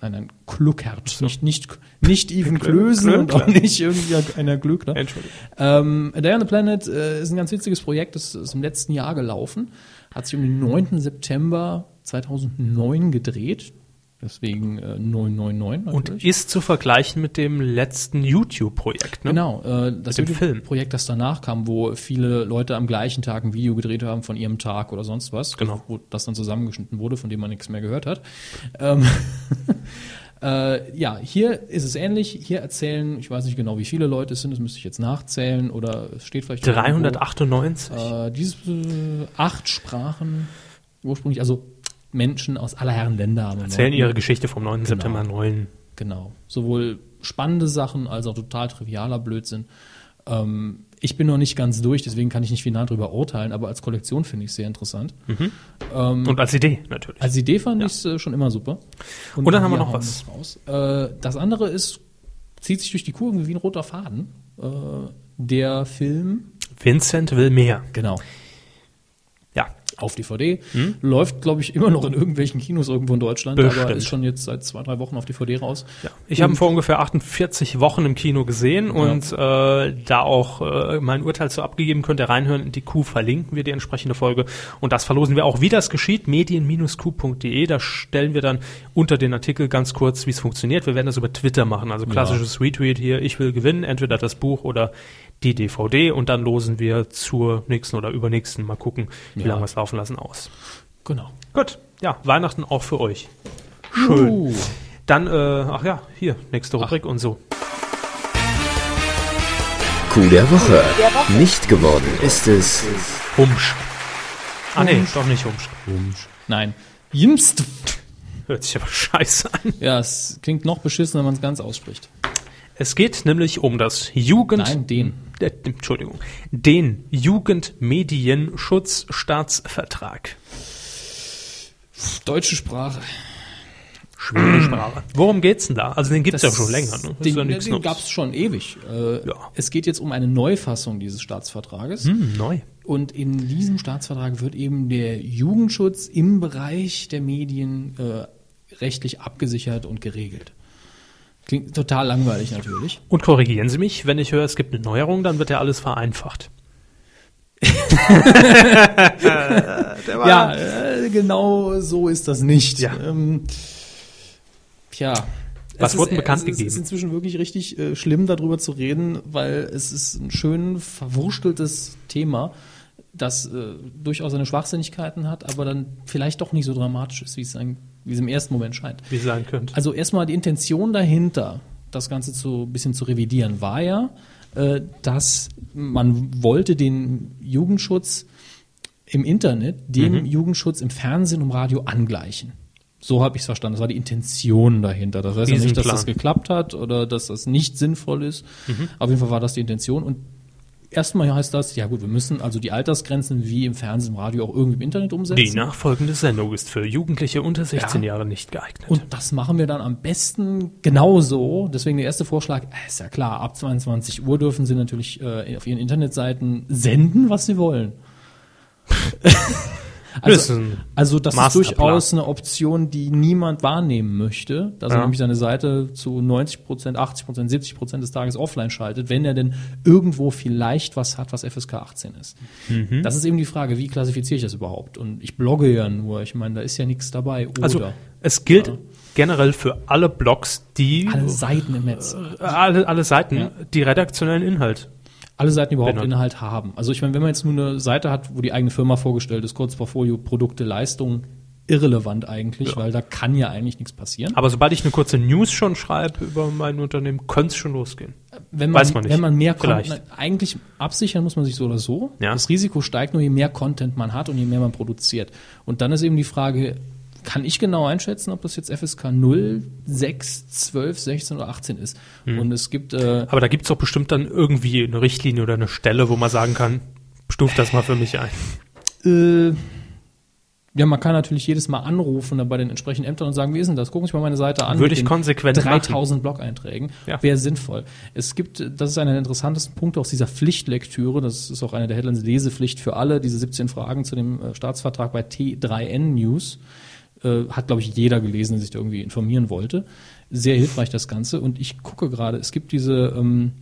Nein, nein, Kluckert. Nicht, nicht, nicht Even Klösen und auch nicht irgendwie einer Glöckner. Entschuldigung. Ähm, A Day on the Planet äh, ist ein ganz witziges Projekt, das ist im letzten Jahr gelaufen. Hat sich um den 9. September 2009 gedreht. Deswegen äh, 999 Und natürlich. ist zu vergleichen mit dem letzten YouTube-Projekt, ne? Genau, äh, das dem Film. Projekt, das danach kam, wo viele Leute am gleichen Tag ein Video gedreht haben von ihrem Tag oder sonst was, Genau. wo das dann zusammengeschnitten wurde, von dem man nichts mehr gehört hat. Ähm, äh, ja, hier ist es ähnlich. Hier erzählen, ich weiß nicht genau, wie viele Leute es sind, das müsste ich jetzt nachzählen oder es steht vielleicht irgendwo. 398. Äh, diese äh, acht Sprachen ursprünglich, also Menschen aus aller Herren Länder haben Erzählen wir. ihre Geschichte vom 9. September 9. Genau. Sowohl spannende Sachen als auch total trivialer Blödsinn. Ähm, ich bin noch nicht ganz durch, deswegen kann ich nicht final darüber urteilen, aber als Kollektion finde ich es sehr interessant. Ähm, Und als Idee, natürlich. als Idee fand ich es äh, schon immer super. Und dann haben wir noch was. Raus. Äh, das andere ist, zieht sich durch die Kurve wie ein roter Faden. Äh, der Film, Vincent will mehr. genau, Ja. Auf DVD. Läuft, glaube ich, immer noch in irgendwelchen Kinos irgendwo in Deutschland, aber Bestimmt. ist schon jetzt seit zwei, drei Wochen auf DVD raus. Ja. Ich habe ihn vor ungefähr 48 Wochen im Kino gesehen und äh, da auch äh, mein Urteil zu abgegeben, könnt ihr reinhören. In die Q verlinken wir die entsprechende Folge und das verlosen wir auch. Wie das geschieht, medien-q.de, da stellen wir dann unter den Artikel ganz kurz, wie es funktioniert. Wir werden das über Twitter machen, also klassisches Retweet hier, ich will gewinnen, entweder das Buch oder die DVD und dann losen wir zur nächsten oder übernächsten, mal gucken, wie Ja. lange wir es laufen lassen, aus. Genau. Gut, ja, Weihnachten auch für euch. Schön. Uh. Dann, äh, ach ja, hier, nächste Rubrik und so. Coup der Woche. Nicht geworden ist es Humsch. Ah nee, doch nicht Humsch. Nein. Jimst. Hört sich aber scheiße an. Ja, es klingt noch beschissen, wenn man es ganz ausspricht. Es geht nämlich um das Jugend... Nein, den. Äh, Entschuldigung. Den Jugendmedienschutzstaatsvertrag. Deutsche Sprache. Schwere Sprache. Worum geht's denn da? Also den gibt's ja Das- schon länger. Ne? Den, ja den Neues. gab es schon ewig. Äh, Ja. Es geht jetzt um eine Neufassung dieses Staatsvertrages. Hm, neu. Und in diesem Staatsvertrag wird eben der Jugendschutz im Bereich der Medien äh, rechtlich abgesichert und geregelt. Klingt total langweilig natürlich. Und korrigieren Sie mich, wenn ich höre, es gibt eine Neuerung, dann wird ja alles vereinfacht. Ja, äh, genau so ist das nicht. Ja. Ähm, tja. Was Es wurde ist, bekannt es ist, Es gegeben? ist inzwischen wirklich richtig äh, schlimm, darüber zu reden, weil es ist ein schön verwursteltes Thema, das äh, durchaus seine Schwachsinnigkeiten hat, aber dann vielleicht doch nicht so dramatisch ist, wie es, ein, wie es im ersten Moment scheint. Wie es sein könnte. Also erstmal die Intention dahinter, das Ganze zu ein bisschen zu revidieren, war ja, äh, dass man wollte den Jugendschutz im Internet dem Mhm. Jugendschutz im Fernsehen und Radio angleichen. So habe ich es verstanden. Das war die Intention dahinter. Das heißt ja nicht, dass das geklappt hat oder dass das nicht sinnvoll ist. Mhm. Auf jeden Fall war das die Intention. Und erstmal heißt das, ja gut, wir müssen also die Altersgrenzen wie im Fernsehen und Radio auch irgendwie im Internet umsetzen. Die nachfolgende Sendung ist für Jugendliche unter 16 Ja. Jahre nicht geeignet. Und das machen wir dann am besten genauso. Deswegen der erste Vorschlag, äh, ist ja klar, ab 22 Uhr dürfen Sie natürlich äh, auf Ihren Internetseiten senden, was Sie wollen. Also, also das ist Masterplan. durchaus eine Option, die niemand wahrnehmen möchte, dass er Ja. nämlich seine Seite zu 90 Prozent, 80 Prozent, 70 Prozent des Tages offline schaltet, wenn er denn irgendwo vielleicht was hat, was FSK 18 ist. Mhm. Das ist eben die Frage, wie klassifiziere ich das überhaupt? Und ich blogge ja nur, ich meine, da ist ja nichts dabei. Oder also es gilt generell für alle Blogs, die alle Seiten im Netz. äh, alle, alle Seiten, Ja. die redaktionellen Inhalt. Alle Seiten überhaupt Genau. Inhalt haben. Also ich meine, wenn man jetzt nur eine Seite hat, wo die eigene Firma vorgestellt ist, Kurzportfolio, Produkte, Leistungen, irrelevant eigentlich, weil da kann ja eigentlich nichts passieren. Aber sobald ich eine kurze News schon schreibe über mein Unternehmen, könnte es schon losgehen. wenn man, weiß man nicht. wenn man mehr Vielleicht. Content, eigentlich absichern muss man sich so oder so. Ja. Das Risiko steigt nur, je mehr Content man hat und je mehr man produziert. Und dann ist eben die Frage, kann ich genau einschätzen, ob das jetzt FSK 0, 6, 12, 16 oder 18 ist? Hm. Und es gibt äh, Aber da gibt es doch bestimmt dann irgendwie eine Richtlinie oder eine Stelle, wo man sagen kann, stuf das mal für mich ein. Äh, ja, man kann natürlich jedes Mal anrufen dann bei den entsprechenden Ämtern und sagen, wie ist denn das? Gucken Sie mal meine Seite an. Würde ich konsequent 3000 Blog-Einträgen. Ja. Wäre sinnvoll. Es gibt, das ist einer der interessantesten Punkte aus dieser Pflichtlektüre. Das ist auch eine der Headlines Lesepflicht für alle. Diese 17 Fragen zu dem äh, Staatsvertrag bei T3N News. Äh, hat, glaube ich, jeder gelesen, der sich da irgendwie informieren wollte. Sehr hilfreich das Ganze. Und ich gucke gerade, es gibt diese, ähm,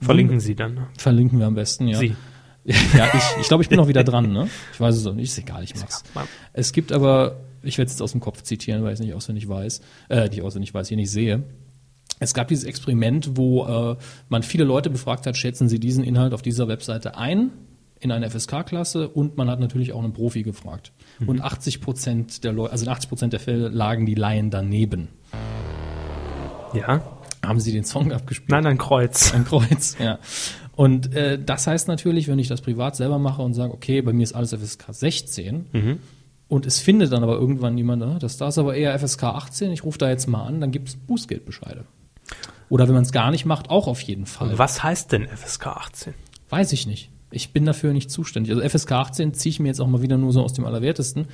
Verlinken Sie dann. ne? verlinken wir am besten, ja. Sie. Ja, ich, ich glaube, ich bin noch wieder dran, ne? Ich weiß es auch nicht, ist egal, ich mach's. Es gibt aber, ich werde es jetzt aus dem Kopf zitieren, weil ich es nicht auswendig weiß, äh, nicht auswendig weiß, hier nicht sehe. Es gab dieses Experiment, wo äh, man viele Leute befragt hat, schätzen Sie diesen Inhalt auf dieser Webseite ein in eine FSK-Klasse und man hat natürlich auch einen Profi gefragt. Und 80 Prozent der Leute, also in 80 Prozent der Fälle lagen die Laien daneben. Ja. Haben Sie den Song abgespielt? Nein, ein Kreuz. Ein Kreuz, ja. Und äh, das heißt natürlich, wenn ich das privat selber mache und sage, okay, bei mir ist alles FSK 16 und es findet dann aber irgendwann jemand, ah, das da ist aber eher FSK 18, ich rufe da jetzt mal an, dann gibt es Bußgeldbescheide. Oder wenn man es gar nicht macht, auch auf jeden Fall. Was heißt denn FSK 18? Weiß ich nicht. Ich bin dafür nicht zuständig. Also FSK 18 ziehe ich mir jetzt auch mal wieder nur so aus dem Allerwertesten,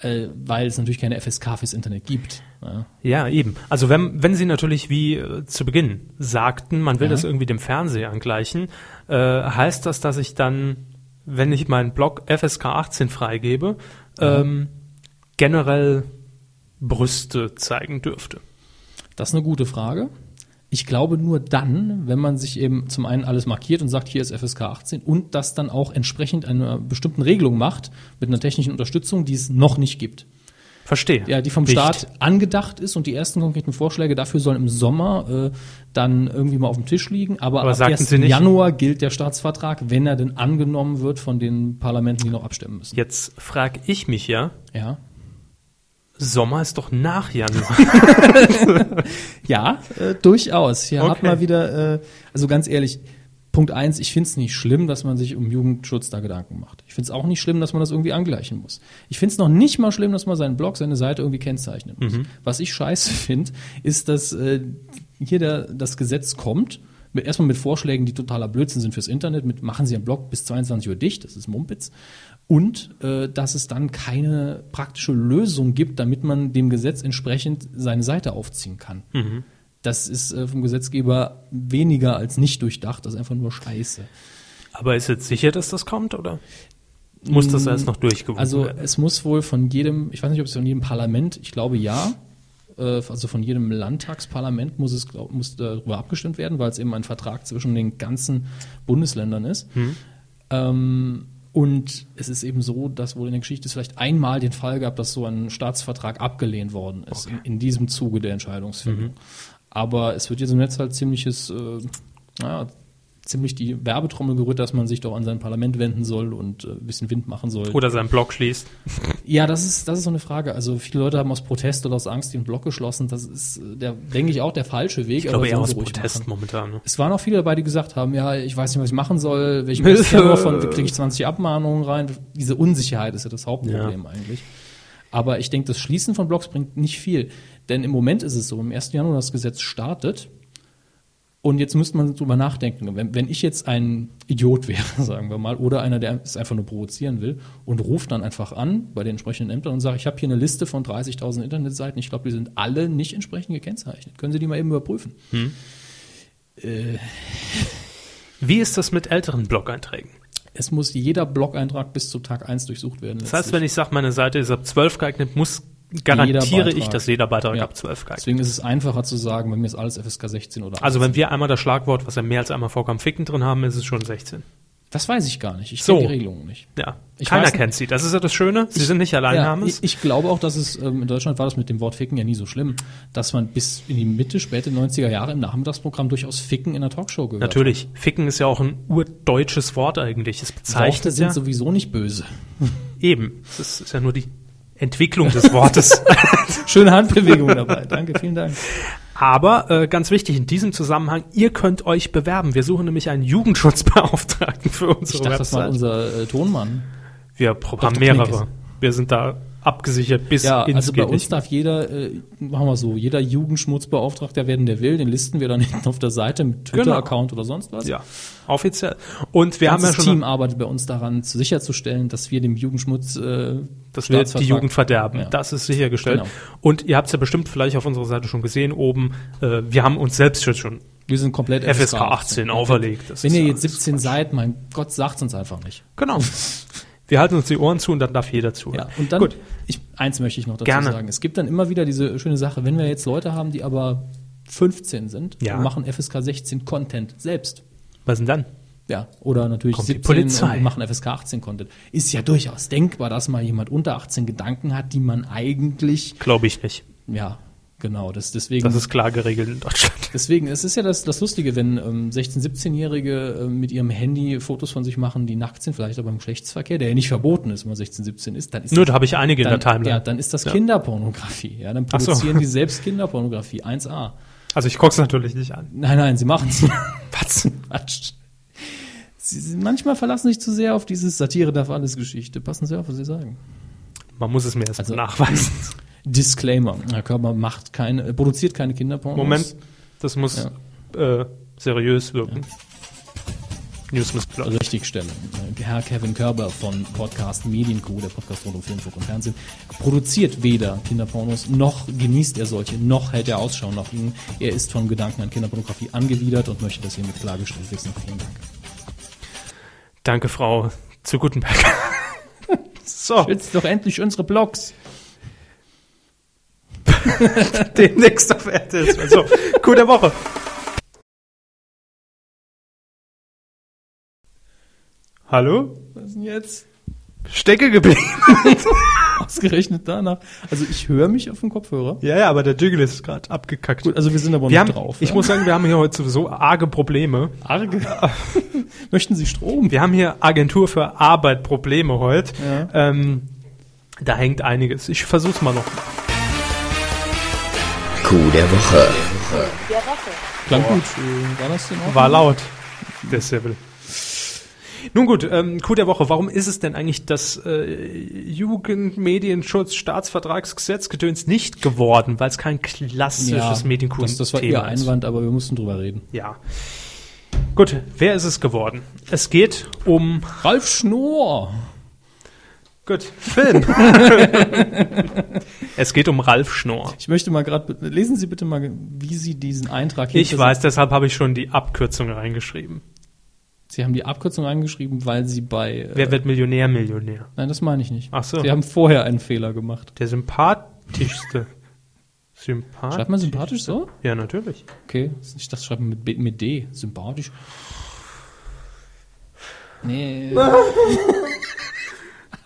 äh, weil es natürlich keine FSK fürs Internet gibt. Ja. Ja, eben. Also wenn, wenn Sie natürlich wie äh, zu Beginn sagten, man will Ja. das irgendwie dem Fernseher angleichen, äh, heißt das, dass ich dann, wenn ich meinen Blog FSK 18 freigebe, ähm, generell Brüste zeigen dürfte. Das ist eine gute Frage. Ich glaube nur dann, wenn man sich eben zum einen alles markiert und sagt, hier ist FSK 18 und das dann auch entsprechend einer bestimmten Regelung macht, mit einer technischen Unterstützung, die es noch nicht gibt. Verstehe. Ja, die vom Nicht. Staat angedacht ist und die ersten konkreten Vorschläge dafür sollen im Sommer äh, dann irgendwie mal auf dem Tisch liegen. Aber, Aber ab sagten 1. Sie nicht- Januar gilt der Staatsvertrag, wenn er denn angenommen wird von den Parlamenten, die noch abstimmen müssen. Jetzt frage ich mich ja, Ja. Sommer ist doch nach Januar. Ja, äh, durchaus. Hier hat Okay. man wieder, äh, also ganz ehrlich, Punkt eins, ich finde es nicht schlimm, dass man sich um Jugendschutz da Gedanken macht. Ich finde es auch nicht schlimm, dass man das irgendwie angleichen muss. Ich finde es noch nicht mal schlimm, dass man seinen Blog, seine Seite irgendwie kennzeichnen muss. Was ich scheiße finde, ist, dass äh, hier der, das Gesetz kommt mit, erstmal mit Vorschlägen, die totaler Blödsinn sind fürs Internet, mit machen Sie einen Blog bis 22 Uhr dicht, das ist Mumpitz. Und äh, dass es dann keine praktische Lösung gibt, damit man dem Gesetz entsprechend seine Seite aufziehen kann. Das ist äh, vom Gesetzgeber weniger als nicht durchdacht, das ist einfach nur Scheiße. Aber ist jetzt sicher, dass das kommt, oder? Muss das erst noch durchgewunken Also werden? es muss wohl von jedem, ich weiß nicht, ob es von jedem Parlament, ich glaube ja, äh, also von jedem Landtagsparlament muss es glaub, muss darüber abgestimmt werden, weil es eben ein Vertrag zwischen den ganzen Bundesländern ist. Ähm, und es ist eben so, dass wohl in der Geschichte es vielleicht einmal den Fall gab, dass so ein Staatsvertrag abgelehnt worden ist in, in diesem Zuge der Entscheidungsfindung. Aber es wird jetzt im Netz halt ziemliches, äh, naja, ziemlich die Werbetrommel gerührt, dass man sich doch an sein Parlament wenden soll und äh, ein bisschen Wind machen soll. Oder seinen Blog schließt. Ja, das ist, das ist so eine Frage. Also viele Leute haben aus Protest oder aus Angst den Block geschlossen. Das ist, äh, der, denke ich, auch der falsche Weg. Ich glaube eher aus Protest machen. momentan. Ne? Es waren auch viele dabei, die gesagt haben, ja, ich weiß nicht, was ich machen soll, welche Server von kriege ich 20 Abmahnungen rein. Diese Unsicherheit ist ja das Hauptproblem eigentlich. Aber ich denke, das Schließen von Blogs bringt nicht viel. Denn im Moment ist es so, im 1. Januar das Gesetz startet. Und jetzt müsste man drüber nachdenken. Wenn, wenn ich jetzt ein Idiot wäre, sagen wir mal, oder einer, der es einfach nur provozieren will und ruft dann einfach an bei den entsprechenden Ämtern und sagt, ich habe hier eine Liste von 30.000 Internetseiten, ich glaube, die sind alle nicht entsprechend gekennzeichnet. Können Sie die mal eben überprüfen? Wie ist das mit älteren Blog-Einträgen? Es muss jeder Blog-Eintrag bis zu Tag 1 durchsucht werden. Das heißt, wenn ich sage, meine Seite ist ab 12 geeignet, muss garantiere ich, dass jeder Beitrag Ja. ab 12 geeignet Deswegen ist es einfacher zu sagen, bei mir ist alles FSK 16 oder Also 18. wenn wir einmal das Schlagwort, was ja mehr als einmal vorkommt, Ficken drin haben, ist es schon 16. Das weiß ich gar nicht. Ich So. kenne die Regelungen nicht. Ja, Ich keiner kennt sie. Das ist ja das Schöne. Sie sind nicht Ja, Alleinnames. ich, ich glaube auch, dass es, ähm, in Deutschland war das mit dem Wort Ficken ja nie so schlimm, dass man bis in die Mitte, späte 90er Jahre im Nachmittagsprogramm durchaus Ficken in der Talkshow gehört Natürlich. Ficken ist ja auch ein urdeutsches Wort eigentlich. Es hat. Worte bezeichnet sind ja sowieso nicht böse. eben. Das ist ja nur die Entwicklung des Wortes. Schöne Handbewegung dabei. Danke, vielen Dank. Aber äh, ganz wichtig in diesem Zusammenhang, ihr könnt euch bewerben. Wir suchen nämlich einen Jugendschutzbeauftragten für Ich unsere dachte, das war Website. unser äh, Tonmann. Wir haben mehrere. Wir sind da abgesichert bis Ja, ins also bei uns darf jeder, äh, machen wir so, jeder Jugendschmutzbeauftragter werden, der will, den listen wir dann hinten auf der Seite mit Twitter-Account oder sonst was. Ja, offiziell. Und wir haben ja Das schon, Team arbeitet bei uns daran, zu- sicherzustellen, dass wir dem Jugendschmutz äh, dass wir die Jugend verderben. Ja. Das ist sichergestellt. Genau. Und ihr habt es ja bestimmt vielleicht auf unserer Seite schon gesehen oben. Äh, wir haben uns selbst schon Wir sind komplett FSK 18 auferlegt. Das Wenn ihr jetzt 17 seid, mein Gott, sagt uns einfach nicht. Genau. Wir halten uns die Ohren zu und dann darf jeder zuhören. Ja, und dann, Gut. Ich, eins möchte ich noch dazu Gerne. sagen. Es gibt dann immer wieder diese schöne Sache, wenn wir jetzt Leute haben, die aber 15 sind Ja. und machen FSK 16 Content selbst. Was denn dann? Ja, oder natürlich Kommt die 17 Polizei. und machen FSK 18 Content. Ist ja durchaus denkbar, dass mal jemand unter 18 Gedanken hat, die man eigentlich, Glaube ich nicht. ja, genau, das deswegen. Das ist klar geregelt in Deutschland. Deswegen, es ist ja das, das Lustige, wenn ähm, 16-, 17-Jährige äh, mit ihrem Handy Fotos von sich machen, die nackt sind, vielleicht aber im Geschlechtsverkehr, der ja nicht verboten ist, wenn man 16, 17 ist, dann ist Nur das, da habe ich einige in der dann, Timeline. ja, dann ist das Ja. Kinderpornografie. Ja, dann Ach so. produzieren die selbst Kinderpornografie. 1a. Also ich gucke es natürlich nicht an. Nein, nein, sie machen es. Was? Quatsch. Sie, sie manchmal verlassen sich zu sehr auf dieses Satire darf alles Geschichte. Passen Sie auf, was Sie sagen. Man muss es mir erst Also- nachweisen. Disclaimer. Herr Körper macht keine, produziert keine Kinderpornos. Moment, das muss äh, seriös wirken. News muss klar. Richtigstellen. Äh, Herr Kevin Körber von Podcast Medienkuh, der Podcast rund um Film, Funk und Fernsehen, produziert weder Kinderpornos, noch genießt er solche, noch hält er Ausschau nach ihnen. Er ist vom Gedanken an Kinderpornografie angewidert und möchte das hiermit klargestellt wissen. Vielen Dank. Danke, Frau zu Gutenberg. so, Jetzt doch endlich unsere Blogs. demnächst auf RTL. So, Coup der Woche. Hallo? Was ist denn jetzt? Stecke geblieben. Ausgerechnet danach. Also ich höre mich auf dem Kopfhörer. ja, ja, aber der Jingle ist gerade abgekackt. Gut, also wir sind aber wir noch haben, drauf. ich ja? muss sagen, wir haben hier heute sowieso arge Probleme. Arge. Möchten Sie Strom? Wir haben hier Agentur für Arbeit Probleme heute. Ja. Ähm, da hängt einiges. Ich versuch's mal noch. Coup der Woche. Klang gut. War das denn auch? War laut. Der Seville. Nun gut, ähm, Coup der Woche. Warum ist es denn eigentlich das äh, Jugendmedienschutz-Staatsvertragsgesetz gedöns nicht geworden? Weil es kein klassisches ja, Medienkunden das, das war Ihr Einwand, aber wir mussten drüber reden. Ja. Gut, wer ist es geworden? Es geht um Ralf Schnorr. Gut, Film. es geht um Ralf Schnorr. Ich möchte mal gerade, lesen Sie bitte mal, wie Sie diesen Eintrag Ich hinter- weiß, deshalb habe ich schon die Abkürzung reingeschrieben. Sie haben die Abkürzung eingeschrieben, weil Sie bei. Äh, Wer wird Millionär, Millionär? Nein, das meine ich nicht. Ach so. Sie haben vorher einen Fehler gemacht. Der sympathischste. Sympath? Schreibt man sympathisch so? Ja, natürlich. Okay, ich dachte, schreibt man mit, B, mit D. Sympathisch. Nee.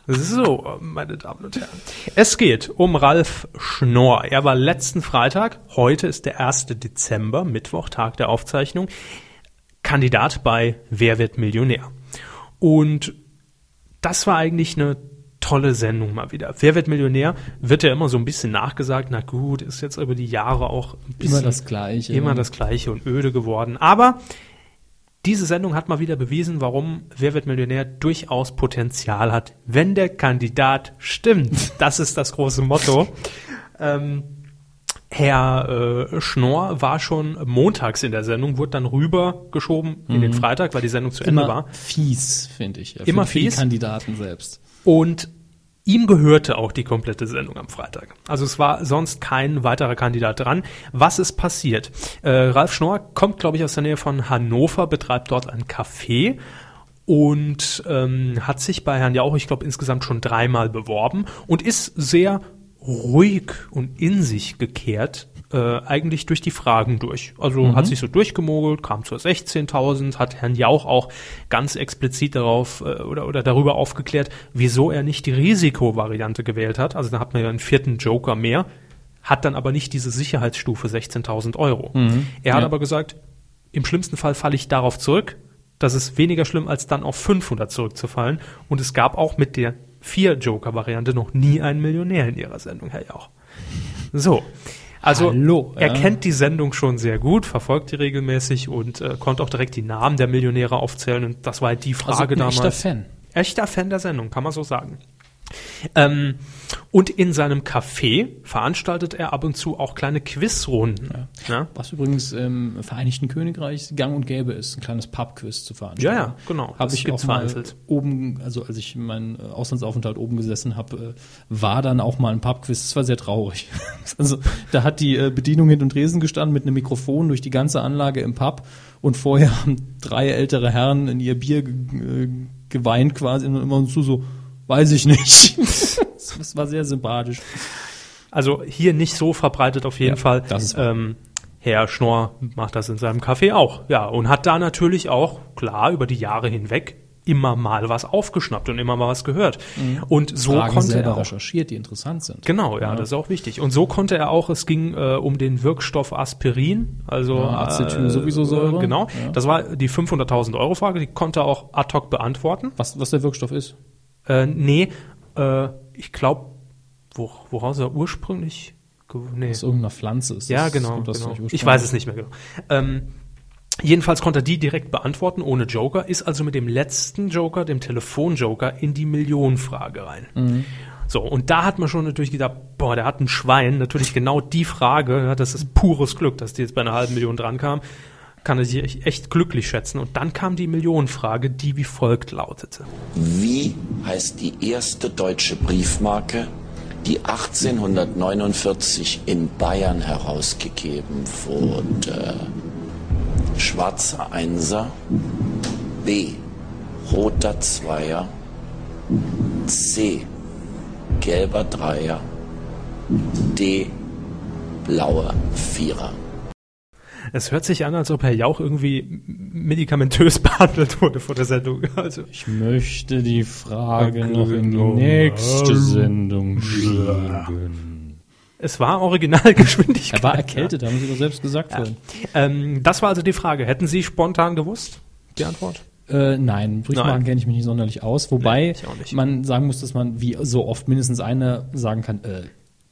So, meine Damen und Herren. Es geht um Ralf Schnorr. Er war letzten Freitag, heute ist der 1. Dezember, Mittwoch, Tag der Aufzeichnung, Kandidat bei Wer wird Millionär? Und das war eigentlich eine tolle Sendung mal wieder. Wer wird Millionär? Wird ja immer so ein bisschen nachgesagt. Na gut, ist jetzt über die Jahre auch ein bisschen Immer das Gleiche. immer das Gleiche und öde geworden. Aber diese Sendung hat mal wieder bewiesen, warum Wer wird Millionär durchaus Potenzial hat, wenn der Kandidat stimmt. Das ist das große Motto. Ähm, Herr äh, Schnorr war schon montags in der Sendung, wurde dann rübergeschoben in den Freitag, weil die Sendung zu Ende Immer war. fies, finde ich. Für- Immer fies? die Kandidaten selbst. Und ihm gehörte auch die komplette Sendung am Freitag. Also es war sonst kein weiterer Kandidat dran. Was ist passiert? Äh, Ralf Schnorr kommt, glaube ich, aus der Nähe von Hannover, betreibt dort ein Café und ähm, hat sich bei Herrn Jauch, ich glaube, insgesamt schon dreimal beworben und ist sehr ruhig und in sich gekehrt äh, eigentlich durch die Fragen durch. Also hat sich so durchgemogelt, kam zur 16.000, hat Herrn Jauch auch ganz explizit darauf äh, oder, oder darüber aufgeklärt, wieso er nicht die Risikovariante gewählt hat. Also da hat man ja einen vierten Joker mehr, hat dann aber nicht diese Sicherheitsstufe 16.000 Euro. Er hat Ja. aber gesagt, im schlimmsten Fall falle ich darauf zurück. Das ist weniger schlimm, als dann auf 500 zurückzufallen. Und es gab auch mit der Vier-Joker-Variante noch nie einen Millionär in ihrer Sendung, Herr Jauch. So. Also Hallo, er ja. kennt die Sendung schon sehr gut, verfolgt die regelmäßig und äh, konnte auch direkt die Namen der Millionäre aufzählen. Und das war halt die Frage Also ein damals. echter Fan. Echter Fan der Sendung, kann man so sagen. Ähm, und in seinem Café veranstaltet er ab und zu auch kleine Quizrunden. Ja, Was übrigens im Vereinigten Königreich gang und gäbe ist, ein kleines Pub-Quiz zu veranstalten. Ja, ja, genau. Habe ich auch mal oben, also als ich meinen äh, Auslandsaufenthalt oben gesessen habe, äh, war dann auch mal ein Pub-Quiz. Das war sehr traurig. also da hat die äh, Bedienung hinter dem Tresen gestanden mit einem Mikrofon durch die ganze Anlage im Pub und vorher haben drei ältere Herren in ihr Bier ge- geweint quasi und immer zu so, weiß ich nicht. das, war sehr sympathisch. Also hier nicht so verbreitet auf jeden Ja, Fall. ähm, Herr Schnorr macht das in seinem Café auch. Ja, und hat da natürlich auch, klar, über die Jahre hinweg immer mal was aufgeschnappt und immer mal was gehört. Und so Mhm. Fragen konnte selber er auch, recherchiert, die interessant sind. Genau, ja, das ist auch wichtig. Und so konnte er auch, es ging äh, um den Wirkstoff Aspirin, also Ja, Acetylsowiesosäure. Äh, genau, Ja. das war die 500.000 Euro Frage, die konnte er auch ad hoc beantworten. Was, was der Wirkstoff ist? Äh, nee, äh, ich glaube, wo, woraus er ursprünglich, nee. Aus irgendeiner Pflanze ist. Ja, genau. das genau. Ich weiß es nicht mehr genau. Ähm, jedenfalls konnte er die direkt beantworten, ohne Joker, ist also mit dem letzten Joker, dem Telefonjoker, in die Millionenfrage rein. Mhm. So, und da hat man schon natürlich gedacht, boah, der hat ein Schwein, natürlich genau die Frage, das ist pures Glück, dass die jetzt bei einer halben Million dran kam, kann er sich echt- glücklich schätzen. Und dann kam die Millionenfrage, die wie folgt lautete. Wie heißt die erste deutsche Briefmarke, die 1849 in Bayern herausgegeben wurde? Schwarzer Einser, B. Roter Zweier, C. Gelber Dreier, D. Blauer Vierer. Es hört sich an, als ob Herr Jauch irgendwie medikamentös behandelt wurde vor der Sendung. Also, Ich möchte die Frage Ja, noch in die nächste Sendung schieben. es war Originalgeschwindigkeit. Er war erkältet, haben Sie doch selbst gesagt vorhin. Ähm, das war also die Frage. Hätten Sie spontan gewusst? Die Antwort? Äh, nein, Briefmarken kenne ich mich nicht sonderlich aus. Wobei Nee, man sagen muss, dass man wie so oft mindestens eine sagen kann, äh,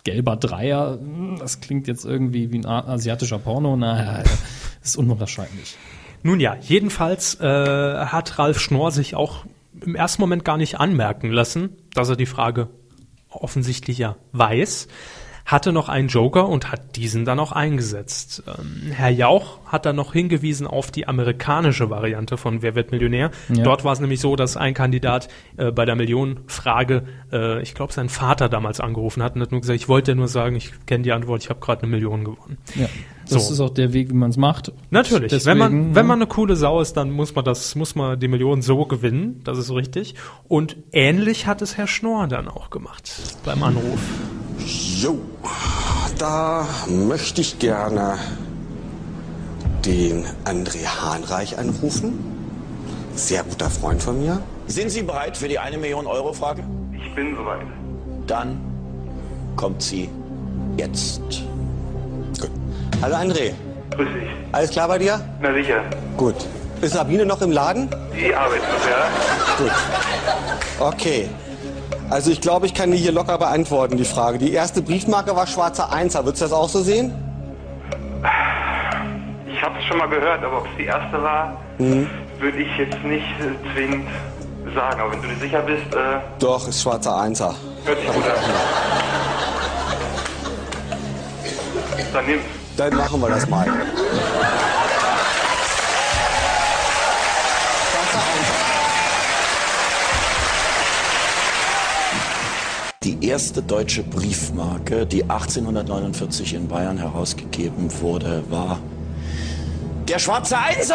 gelber Dreier, hm, das klingt jetzt irgendwie wie ein asiatischer Porno. Na, das ist unwahrscheinlich. Nun ja, jedenfalls äh, hat Ralf Schnorr sich auch im ersten Moment gar nicht anmerken lassen, dass er die Frage offensichtlich ja weiß. Hatte noch einen Joker und hat diesen dann auch eingesetzt. Ähm, Herr Jauch hat dann noch hingewiesen auf die amerikanische Variante von Wer wird Millionär. Ja. Dort war es nämlich so, dass ein Kandidat äh, bei der Millionenfrage, äh, ich glaube, seinen Vater damals angerufen hat und hat nur gesagt, ich wollte nur sagen, ich kenne die Antwort, ich habe gerade eine Million gewonnen. Ja. Das So. ist auch der Weg, wie man es macht. Natürlich, Deswegen, wenn man ja. wenn man eine coole Sau ist, dann muss man das muss man die Million so gewinnen, das ist richtig. Und ähnlich hat es Herr Schnorr dann auch gemacht beim Anruf. Jo, da möchte ich gerne den André Hahnreich anrufen. Sehr guter Freund von mir. Sind Sie bereit für die eine Million Euro Frage? Ich bin soweit. Dann kommt sie jetzt. Hallo André, Grüß dich. alles klar bei dir? Na sicher. Gut. Ist Sabine noch im Laden? Die arbeitet noch, ja? Gut. Okay. Also ich glaube, ich kann die hier locker beantworten, die Frage. Die erste Briefmarke war schwarzer Einser. Würdest du das auch so sehen? Ich habe es schon mal gehört, aber ob es die erste war, würde ich jetzt nicht äh, zwingend sagen. Aber wenn du dir sicher bist, äh, Doch, ist schwarzer Einser. hört sich gut an. Dann nimm's. Dann machen wir das mal. Die erste deutsche Briefmarke, die 1849 in Bayern herausgegeben wurde, war der schwarze Einser!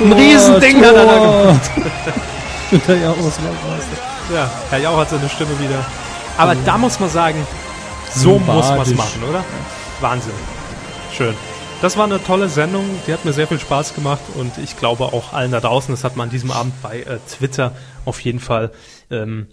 Ein Riesending hat er da gemacht. ja, Weltmeister. Ja, Herr Jauch hat seine Stimme wieder. Aber da muss man sagen, so muss man es machen, oder? Wahnsinn. Schön. Das war eine tolle Sendung, die hat mir sehr viel Spaß gemacht und ich glaube auch allen da draußen, das hat man an diesem Abend bei äh, Twitter auf jeden Fall ähm,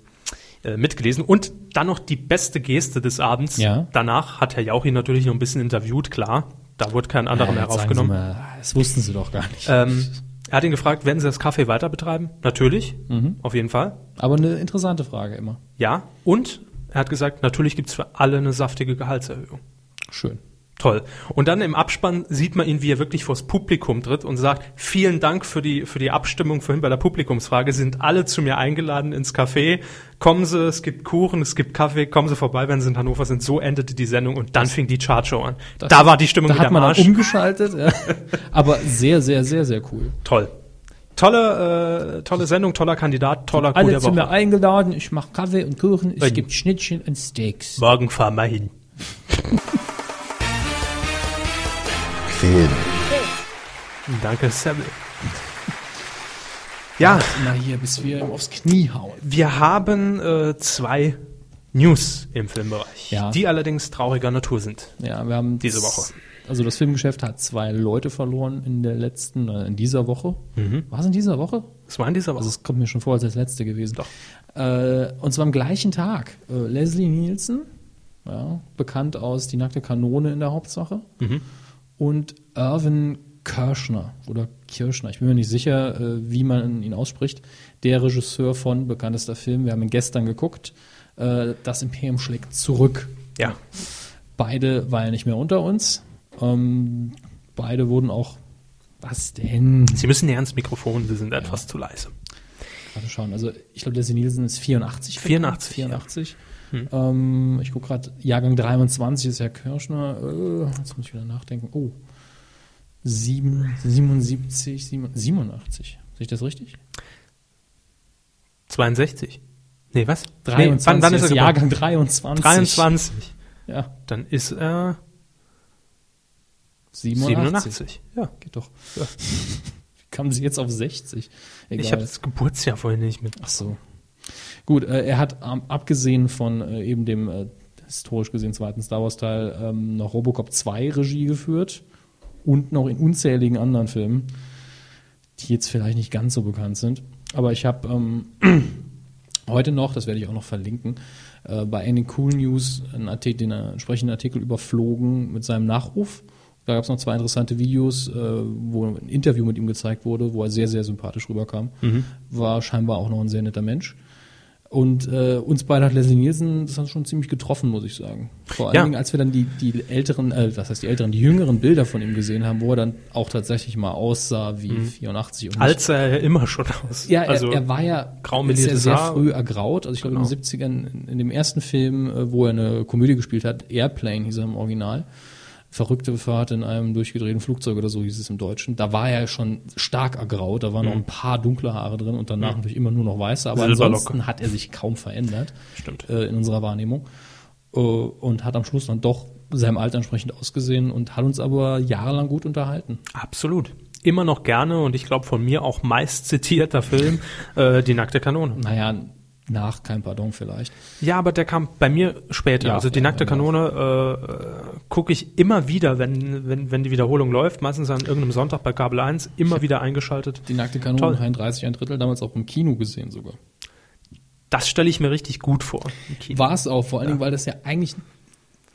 äh, mitgelesen. Und dann noch die beste Geste des Abends. Ja. Danach hat Herr Jauch ihn natürlich noch ein bisschen interviewt, klar. Da wurde kein anderer mehr jetzt sagen aufgenommen. Sie mal, das wussten Sie doch gar nicht. Ähm, er hat ihn gefragt, werden Sie das Kaffee weiter betreiben? Natürlich, auf jeden Fall. Aber eine interessante Frage immer. Ja. Und er hat gesagt, natürlich gibt's für alle eine saftige Gehaltserhöhung. Schön. Toll. Und dann im Abspann sieht man ihn, wie er wirklich vors Publikum tritt und sagt, vielen Dank für die, für die Abstimmung vorhin bei der Publikumsfrage. Sind alle zu mir eingeladen ins Café. Kommen Sie, es gibt Kuchen, es gibt Kaffee, kommen Sie vorbei, wenn Sie in Hannover sind. So endete die Sendung und dann fing die Chartshow an. da war die Stimmung Da wieder hat man am dann Arsch. umgeschaltet. Ja. Aber sehr, sehr, sehr, sehr cool. Toll. Tolle, äh, tolle Sendung, toller Kandidat, toller Alle zu mir Woche. eingeladen. Ich mache Kaffee und Kuchen. Es Ein- gibt Schnittchen und Steaks. Morgen fahren wir hin. Film. Danke, Sebel. Ja, Immer hier, bis wir ihm aufs Knie hauen. Wir haben äh, zwei News im Filmbereich, Ja. die allerdings trauriger Natur sind. Ja, wir haben Diese Woche. Also das Filmgeschäft hat zwei Leute verloren in der letzten, äh, in dieser Woche. War es in dieser Woche? Das war in dieser Woche. Also es kommt mir schon vor, als das letzte gewesen. Doch. Äh, und zwar am gleichen Tag. Äh, Leslie Nielsen, ja, bekannt aus Die nackte Kanone in der Hauptsache. Und Irvin Kirschner oder Kirschner, ich bin mir nicht sicher, äh, wie man ihn ausspricht. Der Regisseur von bekanntester Film, wir haben ihn gestern geguckt. Äh, das Imperium schlägt zurück. ja, Beide waren ja nicht mehr unter uns. Ähm, beide wurden auch. Was denn? Sie müssen näher ans Mikrofon, Sie sind etwas zu leise. Gerade schauen. Also ich glaube, Leslie Nielsen ist 84. 84, 84. Ähm, ich gucke gerade, Jahrgang 23 ist Herr Kirschner. Äh, jetzt muss ich wieder nachdenken. Oh. Sieben, 77, sieben- 87. Sehe ich das richtig? 62. Nee, was? 23 Nee, wann, wann ist er? Jahrgang 23. 23. Ja, Dann ist er 87. 87. Ja. Geht doch. Wie kamen Sie jetzt auf 60? Egal. Ich habe das Geburtsjahr vorhin nicht mit. Ach so. Gut, äh, er hat ähm, abgesehen von äh, eben dem äh, historisch gesehen zweiten Star Wars Teil ähm, noch Robocop 2 Regie geführt und noch in unzähligen anderen Filmen, die jetzt vielleicht nicht ganz so bekannt sind. Aber ich habe ähm, heute noch, das werde ich auch noch verlinken, äh, bei Any Cool News einen Artikel, den äh, entsprechenden Artikel überflogen mit seinem Nachruf. Da gab es noch zwei interessante Videos, äh, wo ein Interview mit ihm gezeigt wurde, wo er sehr, sehr sympathisch rüberkam. War scheinbar auch noch ein sehr netter Mensch. Und äh, uns beide hat Leslie Nielsen das hat schon ziemlich getroffen, muss ich sagen. Vor allen Ja. Dingen, als wir dann die, die älteren, äh, was heißt die älteren, die jüngeren Bilder von ihm gesehen haben, wo er dann auch tatsächlich mal aussah wie 84 und Als er ja immer schon aus. Ja, er, also, er war ja grau ist ja sehr Haar. früh ergraut. Also ich glaube in den 70ern, in, in dem ersten Film, äh, wo er eine Komödie gespielt hat, Airplane hieß er im Original. Verrückte Fahrt in einem durchgedrehten Flugzeug oder so hieß es im Deutschen. Da war er schon stark ergraut, da waren Mhm. noch ein paar dunkle Haare drin und danach natürlich immer nur noch weiße, aber Silberlocke. ansonsten hat er sich kaum verändert Stimmt. äh, in unserer Wahrnehmung äh, und hat am Schluss dann doch seinem Alter entsprechend ausgesehen und hat uns aber jahrelang gut unterhalten. Absolut. Immer noch gerne und ich glaube von mir auch meist zitierter Film, äh, Die nackte Kanone. Naja, nach kein Pardon vielleicht. Ja, aber der kam bei mir später. Ja, also die ja, nackte Kanone äh, gucke ich immer wieder, wenn, wenn, wenn die Wiederholung läuft, meistens an irgendeinem Sonntag bei Kabel 1, immer wieder eingeschaltet. Die nackte Kanone, Toll. 33, ein Drittel, damals auch im Kino gesehen sogar. Das stelle ich mir richtig gut vor. War es auch, vor allen Dingen, weil das ja eigentlich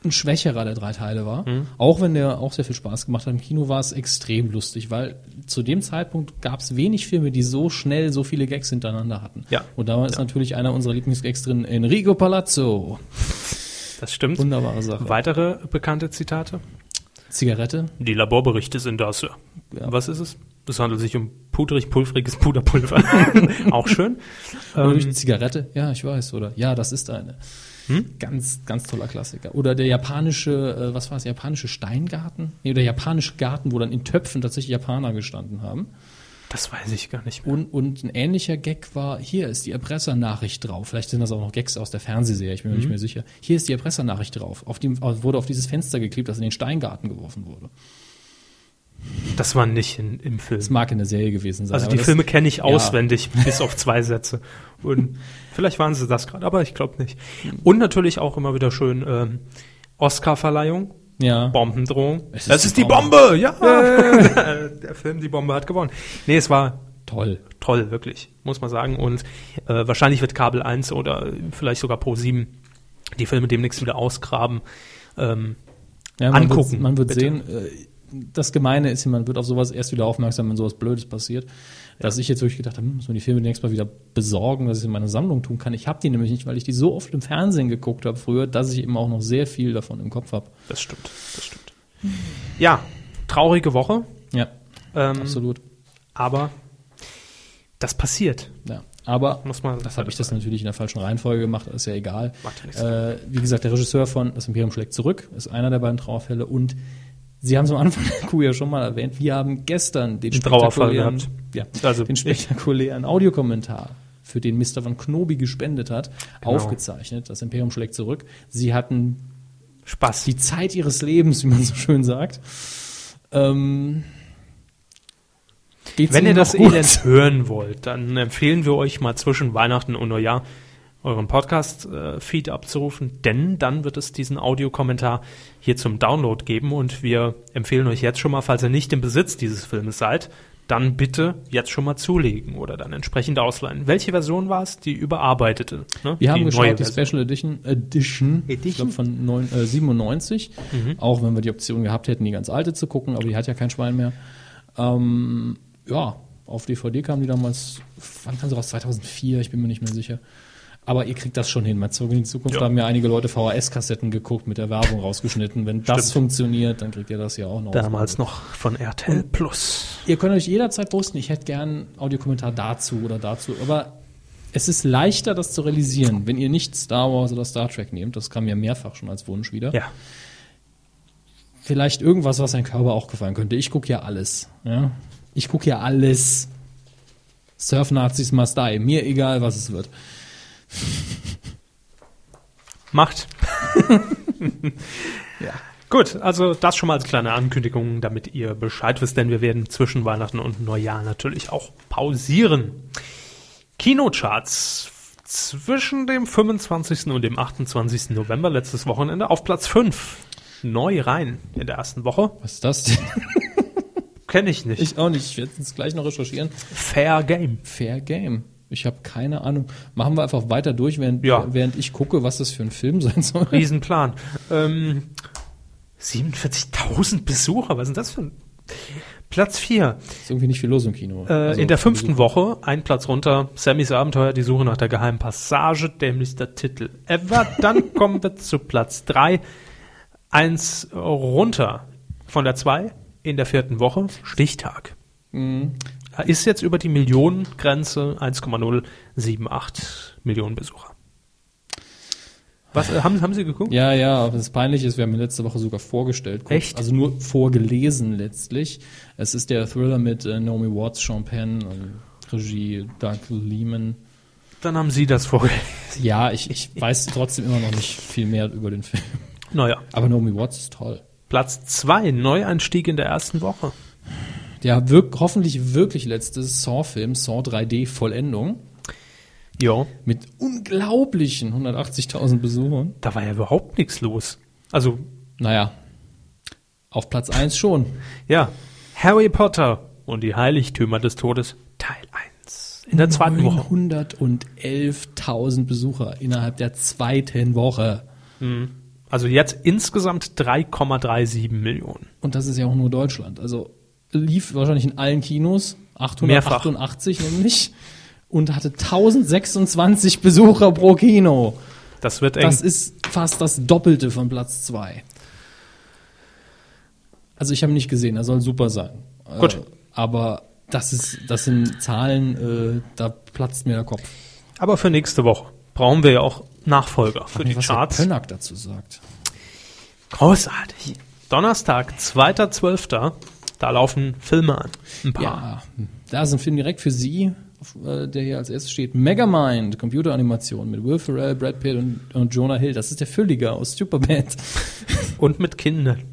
ein schwächerer der drei Teile war. Mhm. Auch wenn der auch sehr viel Spaß gemacht hat. Im Kino war es extrem lustig, weil zu dem Zeitpunkt gab es wenig Filme, die so schnell so viele Gags hintereinander hatten. Ja. Und da ist natürlich einer unserer Lieblingsgags drin, Enrico Palazzo. Das stimmt. Wunderbare Sache. Weitere bekannte Zitate? Zigarette. Die Laborberichte sind das. Ja. Ja. Was ist es? Es handelt sich um pudrig-pulvriges Puderpulver. Auch schön. Oder Ähm, Zigarette. Ja, ich weiß. Oder ja, das ist eine. Hm? Ganz, ganz toller Klassiker. Oder der japanische, äh, was war es, japanische Steingarten? Nee, der japanische Garten, wo dann in Töpfen tatsächlich Japaner gestanden haben. das weiß ich gar nicht mehr. Und, und ein ähnlicher Gag war, hier ist die Erpressernachricht drauf. Vielleicht sind das auch noch Gags aus der Fernsehserie, ich bin Mhm. mir nicht mehr sicher. Hier ist die Erpressernachricht drauf. Auf dem, wurde auf dieses Fenster geklebt, das in den Steingarten geworfen wurde. Das war nicht in, im Film. Das mag in der Serie gewesen sein. Also die Filme kenne ich ja. auswendig, bis auf zwei Sätze. Und vielleicht waren sie das gerade, aber ich glaube nicht. Und natürlich auch immer wieder schön ähm, Oscar-Verleihung, Ja. Bombendrohung. Ist das ist die Bombe. Bombe, ja. Der Film Die Bombe hat gewonnen. Nee, es war Toll. toll, wirklich, muss man sagen. Und äh, wahrscheinlich wird Kabel 1 oder vielleicht sogar Pro 7 die Filme demnächst wieder ausgraben. Ähm, Ja, man Angucken, Wird, man wird bitte. sehen, äh, das Gemeine ist, man wird auf sowas erst wieder aufmerksam, wenn sowas Blödes passiert. Dass ich jetzt wirklich gedacht habe, hm, muss man die Filme demnächst mal wieder besorgen, dass ich sie in meine Sammlung tun kann. Ich habe die nämlich nicht, weil ich die so oft im Fernsehen geguckt habe früher, dass ich eben auch noch sehr viel davon im Kopf habe. das stimmt, das stimmt. Ja, traurige Woche, Ja, ähm, absolut. aber das passiert. Ja. Aber Muss man das habe ich das natürlich in der falschen Reihenfolge gemacht, ist ja egal. Macht ja nichts. Äh, wie gesagt, der Regisseur von Das Imperium schlägt zurück ist einer der beiden Trauerfälle und Sie haben es am Anfang der Kuh ja schon mal erwähnt. Wir haben gestern den spektakulären, ja, Also den spektakulären Audiokommentar, für den Mr. Van Knobi gespendet hat, Genau. aufgezeichnet. Das Imperium schlägt zurück. Sie hatten Spaß. die Zeit ihres Lebens, wie man so schön sagt. Ähm, Wenn ihr das gut? Elend hören wollt, dann empfehlen wir euch mal zwischen Weihnachten und Neujahr euren Podcast-Feed abzurufen, denn dann wird es diesen Audiokommentar hier zum Download geben und wir empfehlen euch jetzt schon mal, falls ihr nicht im Besitz dieses Filmes seid, dann bitte jetzt schon mal zulegen oder dann entsprechend ausleihen. Welche Version war es? Die überarbeitete. Ne? Wir haben die geschaut, die. Special Edition, Edition, ich Edition? glaube von neun, äh, 97. Mhm. Auch wenn wir die Option gehabt hätten, die ganz alte zu gucken, aber die hat ja kein Schwein mehr. Ähm, ja, auf DVD kam die damals, wann kam sie raus? 2004, ich bin mir nicht mehr sicher. Aber ihr kriegt das schon hin. Mal zurück in die Zukunft Ja. da haben ja einige Leute VHS-Kassetten geguckt, mit der Werbung rausgeschnitten. Wenn das Stimmt. funktioniert, dann kriegt ihr das ja auch noch. Damals noch von RTL Plus. Ihr könnt euch jederzeit posten, ich hätte gern Audiokommentar dazu oder dazu, aber es ist leichter, das zu realisieren, wenn ihr nicht Star Wars oder Star Trek nehmt, das kam ja mehrfach schon als Wunsch wieder. Ja. Vielleicht irgendwas, was dein Körper auch gefallen könnte. Ich gucke ja alles. Ja? Ich gucke ja alles. Surf-Nazis must die. Mir egal, was es wird. Macht. Ja. Gut, also das schon mal als kleine Ankündigung, damit ihr Bescheid wisst, denn wir werden zwischen Weihnachten und Neujahr natürlich auch pausieren. Kinocharts zwischen dem 25. und dem 28. November letztes Wochenende auf Platz 5. Neu rein in der ersten Woche. Was ist das denn? Kenne ich nicht. Ich auch nicht. Ich werde es gleich noch recherchieren. Fair Game. Fair Game. Ich habe keine Ahnung. Machen wir einfach weiter durch, während, Ja. während ich gucke, was das für ein Film sein soll. Riesenplan. Ähm, 47.000 Besucher, was ist denn das für ein... Platz 4. Ist irgendwie nicht viel los im Kino. Äh, Also, in der fünften Woche, ein Platz runter, Sammys Abenteuer, die Suche nach der geheimen Passage, dämlichster Titel ever. Dann kommen wir zu Platz 3. Eins runter von der 2 in der vierten Woche, Stichtag. Er ist jetzt über die Millionengrenze, 1,078 Millionen Besucher. Was, äh, haben, haben Sie geguckt? Ja, ja, aber das Peinliche ist, wir haben ihn letzte Woche sogar vorgestellt. kurz. Echt? Also nur vorgelesen letztlich. Es ist der Thriller mit äh, Naomi Watts, Sean Penn, und Regie Doug Lehman. Dann haben Sie das vorgelesen. Ja, ich, ich weiß trotzdem immer noch nicht viel mehr über den Film. Naja, Aber Naomi Watts ist toll. Platz 2, Neueinstieg in der ersten Woche. Der wirk hoffentlich wirklich letzte Saw-Film, Saw 3D Vollendung, Ja, mit unglaublichen 180.000 Besuchern. da war ja überhaupt nichts los. Also, Naja, auf Platz 1 schon. ja, Harry Potter und die Heiligtümer des Todes, Teil 1. In der zweiten Woche. 111.000 Besucher innerhalb der zweiten Woche. Also jetzt insgesamt 3,37 Millionen. Und das ist ja auch nur Deutschland. Also lief wahrscheinlich in allen Kinos, Mehrfach. 888 nämlich, und hatte 1026 Besucher pro Kino. Das wird eng. Das ist fast das Doppelte von Platz 2. Also ich habe ihn nicht gesehen, er soll super sein. Gut. Äh, aber das ist, das sind Zahlen, äh, da platzt mir der Kopf. Aber für nächste Woche brauchen wir ja auch Nachfolger für die was Charts. der Pönnack dazu sagt. Großartig. Donnerstag, 2.12. Da laufen Filme an. Ein paar. Ja, da ist ein Film direkt für Sie, äh, der hier als erstes steht. Megamind, Computeranimation mit Will Ferrell, Brad Pitt und, und Jonah Hill. Das ist der Fülliger aus Superbad. Und mit Kindern.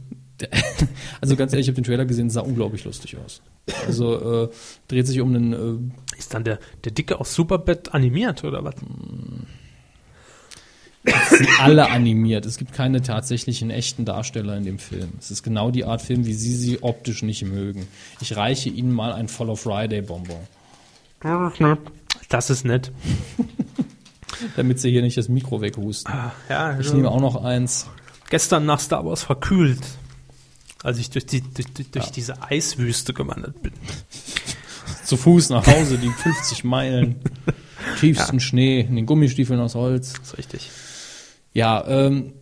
Der- Also ganz ehrlich, ich habe den Trailer gesehen, sah unglaublich lustig aus. Also äh, dreht sich um einen äh, Ist dann der, der Dicke aus Superbad animiert oder was? Sind alle animiert. Es gibt keine tatsächlichen echten Darsteller in dem Film. Es ist genau die Art Film, wie Sie sie optisch nicht mögen. Ich reiche Ihnen mal ein Follow Friday Bonbon, Das ist nett. damit Sie hier nicht das Mikro weghusten. Ja, Ich nehme auch noch eins. gestern nach Star Wars verkühlt, als ich durch, die, durch, durch, durch diese Eiswüste gewandert bin. Zu Fuß nach Hause, die 50 Meilen, tiefsten Schnee, in den Gummistiefeln aus Holz. Das ist richtig. Ja, ähm,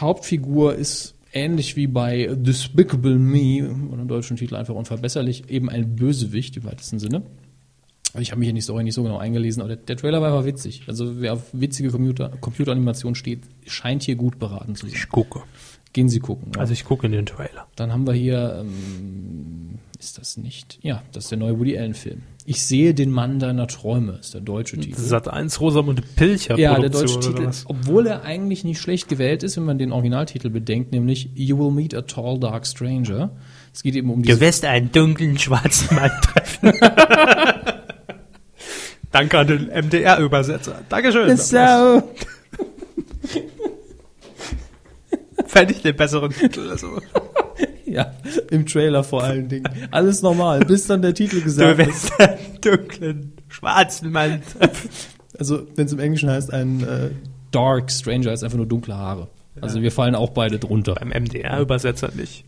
Hauptfigur ist ähnlich wie bei Despicable Me, oder im deutschen Titel einfach unverbesserlich, eben ein Bösewicht im weitesten Sinne. Also Ich habe mich in die Story nicht so genau eingelesen, aber der, der Trailer war einfach witzig. Also wer auf witzige Computer, Computeranimation steht, scheint hier gut beraten zu sein. Ich gucke. Gehen Sie gucken. ja. Also ich gucke in den Trailer. Dann haben wir hier, ähm, ist das nicht? Ja, das ist der neue Woody Allen Film. Ich sehe den Mann deiner Träume, ist der deutsche Titel. Sat 1 Rosamunde Pilcher Ja, der deutsche Titel, obwohl er eigentlich nicht schlecht gewählt ist, wenn man den Originaltitel bedenkt, nämlich You Will Meet a Tall Dark Stranger. Es geht eben um Du diese wirst einen dunklen schwarzen Mann treffen. Danke an den MDR-Übersetzer. Dankeschön. So. Fände ich den besseren Titel. Also. Ja, im Trailer vor allen Dingen. Alles normal, bis dann der Titel Du gesagt ist. wirst einen dunklen schwarzen Mann treffen. Also, wenn es im Englischen heißt, ein äh, Dark Stranger ist einfach nur dunkle Haare. Also wir fallen auch beide drunter. Beim MDR-Übersetzer nicht.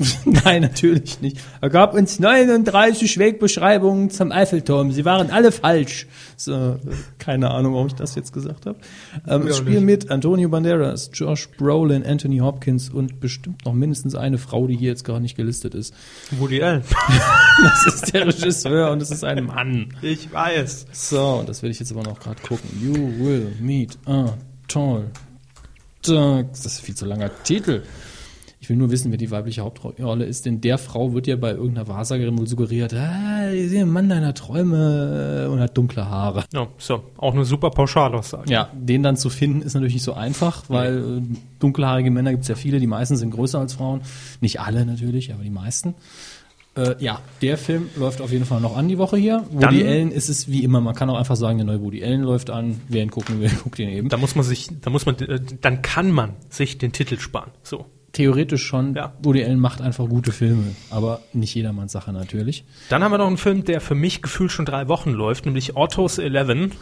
Nein, natürlich nicht. Er gab uns 39 Wegbeschreibungen zum Eiffelturm. Sie waren alle falsch. So, keine Ahnung, warum ich das jetzt gesagt habe. Ähm, auch spielen mit Antonio Banderas, Josh Brolin, Anthony Hopkins und bestimmt noch mindestens eine Frau, die hier jetzt gar nicht gelistet ist. Woody Allen. Das ist der Regisseur und es ist ein Mann. Ich weiß. So, das werde ich jetzt aber noch gerade gucken. You will meet a tall dark. Das ist viel zu langer Titel. Ich will nur wissen, wer die weibliche Hauptrolle ist, denn der Frau wird ja bei irgendeiner Wahrsagerin wohl suggeriert, ah, ist ein Mann deiner Träume und hat dunkle Haare. Ja, so, auch eine super Pauschalaussage. Ja, den dann zu finden ist natürlich nicht so einfach, weil äh, dunkelhaarige Männer gibt es ja viele, die meisten sind größer als Frauen. Nicht alle natürlich, aber die meisten. Äh, ja, der Film läuft auf jeden Fall noch an die Woche hier. Woody Dann- Allen ist es wie immer, man kann auch einfach sagen, der neue Woody Allen läuft an, wer ihn gucken will, guckt ihn eben. Da muss man sich, da muss man, äh, dann kann man sich den Titel sparen. So. Theoretisch schon, Ja. Woody Allen macht einfach gute Filme, aber nicht jedermanns Sache natürlich. Dann haben wir noch einen Film, der für mich gefühlt schon drei Wochen läuft, nämlich Autos 11.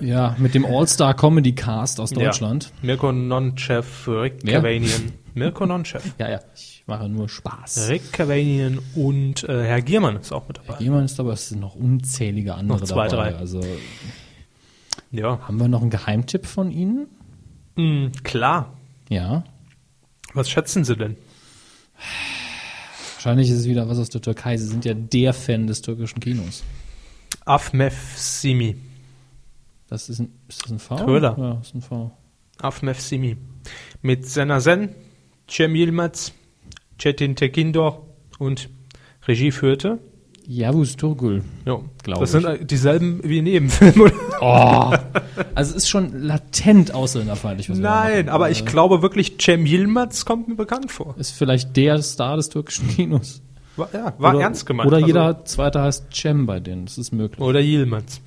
Ja, mit dem All-Star-Comedy-Cast aus Deutschland. Ja. Mirko Nonchev, Rick Wer? Cavanian. Mirko Nonchev. Ja, ja, ich mache nur Spaß. Rick Cavanian und äh, Herr Giermann ist auch mit dabei. Jemand ist aber, es sind noch unzählige andere Noch zwei, dabei. drei. Also Ja, haben wir noch einen Geheimtipp von Ihnen? mm, klar. Ja. Was schätzen Sie denn? Wahrscheinlich ist es wieder was aus der Türkei. Sie sind ja der Fan des türkischen Kinos. Afmef Simi. Das ist ein, ist das ein V? Thriller. Ja, ist ein V. Afmef Simi. Mit Senazen, Cem Yilmaz, Çetin Tekindor und Regie führte. Yavuz Turgul. Ja, Glaub das ich. sind äh, dieselben wie in jedem Film, oder? Oh. Also es ist schon latent ausländerfeindlich. Nein, aber ich Äh, glaube wirklich, Cem Yilmaz kommt mir bekannt vor. Ist vielleicht der Star des türkischen Kinos. War, ja, war oder, ernst gemeint. Oder Also- jeder zweite heißt Cem bei denen. Das ist möglich. Oder Yilmaz.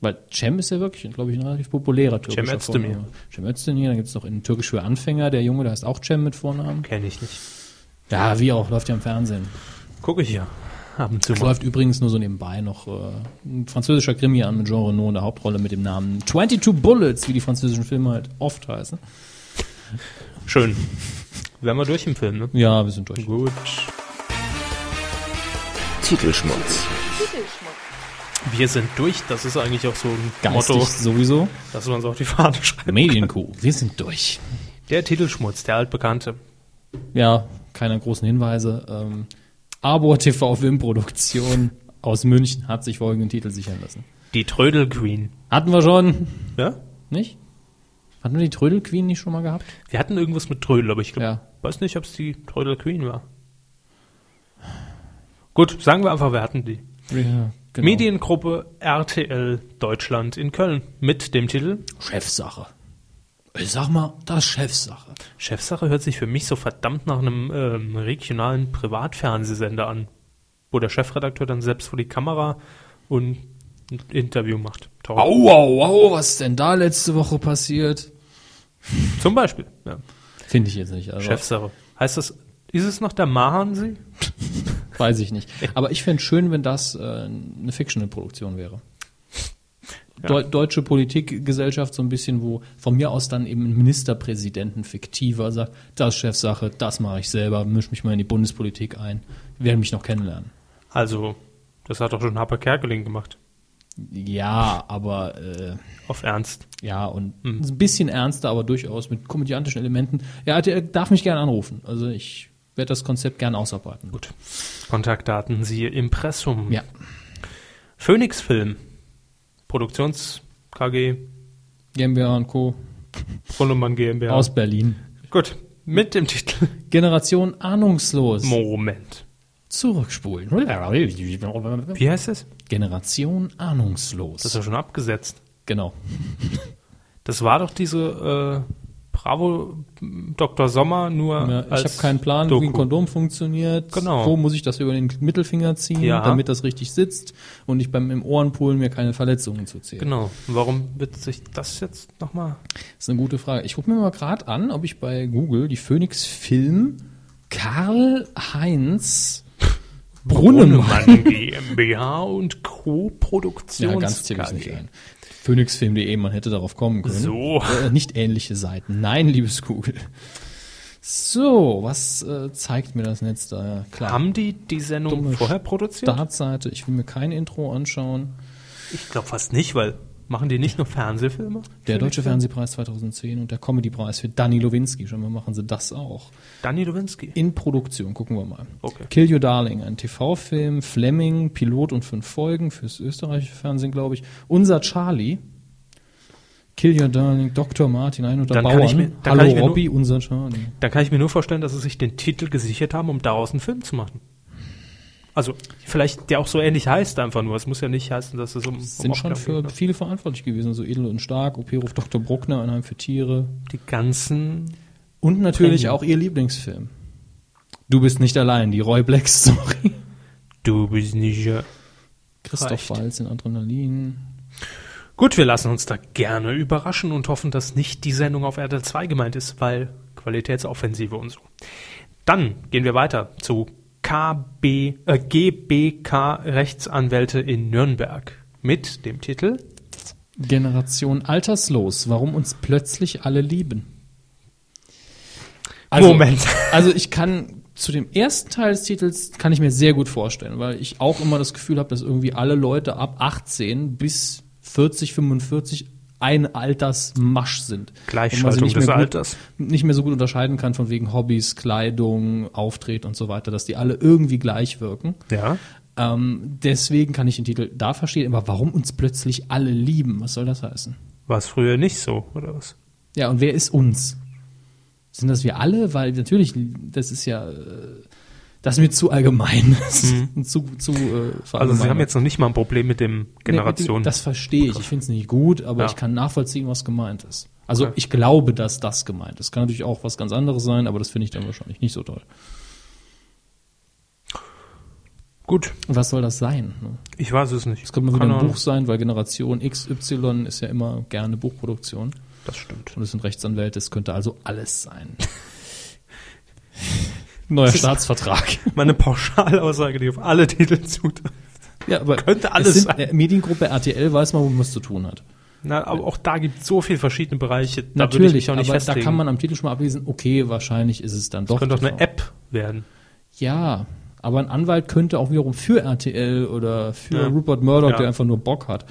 Weil Cem ist ja wirklich, glaube ich, ein relativ populärer türkischer Cem Özdemir. Cem Özdemir. Dann gibt es noch einen Türkisch für Anfänger. Der Junge, der heißt auch Cem mit Vornamen. Kenne ich nicht. Ja, wie auch. Läuft ja im Fernsehen. Gucke ich ja. Ab und zu Es mal. läuft übrigens nur so nebenbei noch äh, ein französischer Krimi an mit Jean Reno in der Hauptrolle mit dem Namen 22 Bullets, wie die französischen Filme halt oft heißen. Schön. Wären wir durch im Film, ne? Ja, wir sind durch. Gut. Titelschmutz. Wir sind durch. Das ist eigentlich auch so ein Geistig Motto, sowieso. das wir uns auf die Fahne schreiben. Medienkuh, wir sind durch. Der Titelschmutz, der altbekannte. Ja, keine großen Hinweise. Ähm, Arbor TV Filmproduktion aus München hat sich folgenden Titel sichern lassen. Die Trödel Queen. Hatten wir schon, Ja? nicht? Hatten wir die Trödel Queen nicht schon mal gehabt? Wir hatten irgendwas mit Trödel, aber ich glaub, Ja. weiß nicht, ob es die Trödel Queen war. Gut, sagen wir einfach, wir hatten die. Ja, genau. Mediengruppe RTL Deutschland in Köln mit dem Titel Chefsache. Ich sag mal, das ist Chefsache. Chefsache hört sich für mich so verdammt nach einem ähm, regionalen Privatfernsehsender an, wo der Chefredakteur dann selbst vor die Kamera und ein Interview macht. Toll. Au, au, au, was ist denn da letzte Woche passiert? Zum Beispiel. Ja. Finde ich jetzt nicht. Also, Chefsache. Heißt das, ist es noch der Mahansee? Weiß ich nicht. Aber ich fände schön, wenn das äh, eine Fictional-Produktion wäre. Deu deutsche Politikgesellschaft so ein bisschen, wo von mir aus dann eben ein Ministerpräsidenten fiktiver sagt, das ist Chefsache, das mache ich selber, misch mich mal in die Bundespolitik ein, werden mich noch kennenlernen. Also, das hat doch schon Harper Kerkeling gemacht. Ja, aber äh, Auf Ernst. ja, und ein bisschen ernster, aber durchaus mit komödiantischen Elementen. Ja, der darf mich gerne anrufen. Also ich werde das Konzept gerne ausarbeiten. Gut. Kontaktdaten siehe Impressum. Ja. Phoenix Film. Produktions KG GmbH und Co. Brunnemann GmbH. aus Berlin. Gut. Mit dem Titel Generation ahnungslos. Moment. Zurückspulen. Wie heißt es? Generation ahnungslos. Das ist ja schon abgesetzt. genau. Das war doch diese äh, Bravo Dr. Sommer nur Ja, ich habe keinen Plan, Doku. wie ein Kondom funktioniert. Genau. Wo muss ich das über den Mittelfinger ziehen, Ja. damit das richtig sitzt und ich beim im Ohrenpulen mir keine Verletzungen zuzähle. Genau. Warum wird sich das jetzt nochmal? Das ist eine gute Frage. Ich gucke mir mal gerade an, ob ich bei Google die Phoenix Film Karl Heinz Brunnemann. GmbH und Co. Produktions Ja, ganz tippe ich KG. nicht ein. Phoenixfilm.de, man hätte darauf kommen können. So. Äh, nicht ähnliche Seiten. Nein, liebes Google. So, was äh, zeigt mir das Netz da? Klar. Haben die die Sendung vorher produziert? Startseite. Ich will mir kein Intro anschauen. Ich glaube fast nicht, weil machen die nicht nur Fernsehfilme? Der Deutsche Fernsehpreis 2010 und der Comedypreis für Danny Lowinski. Scheinbar machen sie das auch. Danny Lowinski. In Produktion, gucken wir mal. Okay. Kill Your Darling, ein TV-Film, Fleming, Pilot und fünf Folgen fürs österreichische Fernsehen, glaube ich. Unser Charlie. Kill Your Darling, Dr. Martin, ein Dann kann Bauern. ich mir- Hallo kann ich mir nur- Robby, unser Charlie. Da kann ich mir nur vorstellen, dass sie sich den Titel gesichert haben, um daraus einen Film zu machen. Also, vielleicht der auch so ähnlich heißt einfach nur. Es muss ja nicht heißen, dass es um, um Sind schon Aufgaben für geht, ne? viele verantwortlich gewesen, so Edel und Stark, OP-Ruf Dr. Bruckner, ein Heim für Tiere. Die ganzen. Und natürlich Prämien. auch ihr Lieblingsfilm. Du bist nicht allein, die Roy Black Story. Du bist nicht. Äh Christoph. Walz in Adrenalin. Gut, wir lassen uns da gerne überraschen und hoffen, dass nicht die Sendung auf RTL 2 gemeint ist, weil Qualitätsoffensive und so. Dann gehen wir weiter zu KB, äh, GBK Rechtsanwälte in Nürnberg mit dem Titel Generation alterslos, warum uns plötzlich alle lieben. Moment. Also ich kann zu dem ersten Teil des Titels kann ich mir sehr gut vorstellen, weil ich auch immer das Gefühl habe, dass irgendwie alle Leute ab 18 bis 40, 45 ein Altersmasch sind. Gleichschaltung Und man sie nicht des mehr gut, Alters. Nicht mehr so gut unterscheiden kann von wegen Hobbys, Kleidung, Auftritt und so weiter, dass die alle irgendwie gleich wirken. Ja. Ähm, deswegen kann ich den Titel da verstehen, aber warum uns plötzlich alle lieben? Was soll das heißen? War es früher nicht so, oder was? Ja, und wer ist uns? Sind das wir alle? Weil natürlich, das ist ja, äh, das ist mir zu allgemein. Ist zu, zu äh, Mhm. Also Sie haben jetzt noch nicht mal ein Problem mit dem Generation. Nee, das verstehe ich. Ich finde es nicht gut, aber Ja. ich kann nachvollziehen, was gemeint ist. Also Okay. ich glaube, dass das gemeint ist. Kann natürlich auch was ganz anderes sein, aber das finde ich dann wahrscheinlich nicht so toll. Gut, was soll das sein? ne? ich weiß es nicht. Das könnte mal wieder Keine ein. Buch sein, weil Generation XY ist ja immer gerne Buchproduktion. Das stimmt. Und es sind Rechtsanwälte, es könnte also alles sein. Neuer Staatsvertrag. Meine Pauschalaussage, die auf alle Titel zutrifft. Ja, aber Könnte alles es sind, sein. äh, Mediengruppe RTL weiß man, womit man es zu tun hat. Na, aber auch da gibt es so viele verschiedene Bereiche. Da Natürlich, aber festlegen. da kann man am Titel schon mal ablesen, okay, wahrscheinlich ist es dann doch. das könnte auch eine. App werden. Ja, aber ein Anwalt könnte auch wiederum für RTL oder für Ja. Rupert Murdoch, Ja. der einfach nur Bock hat.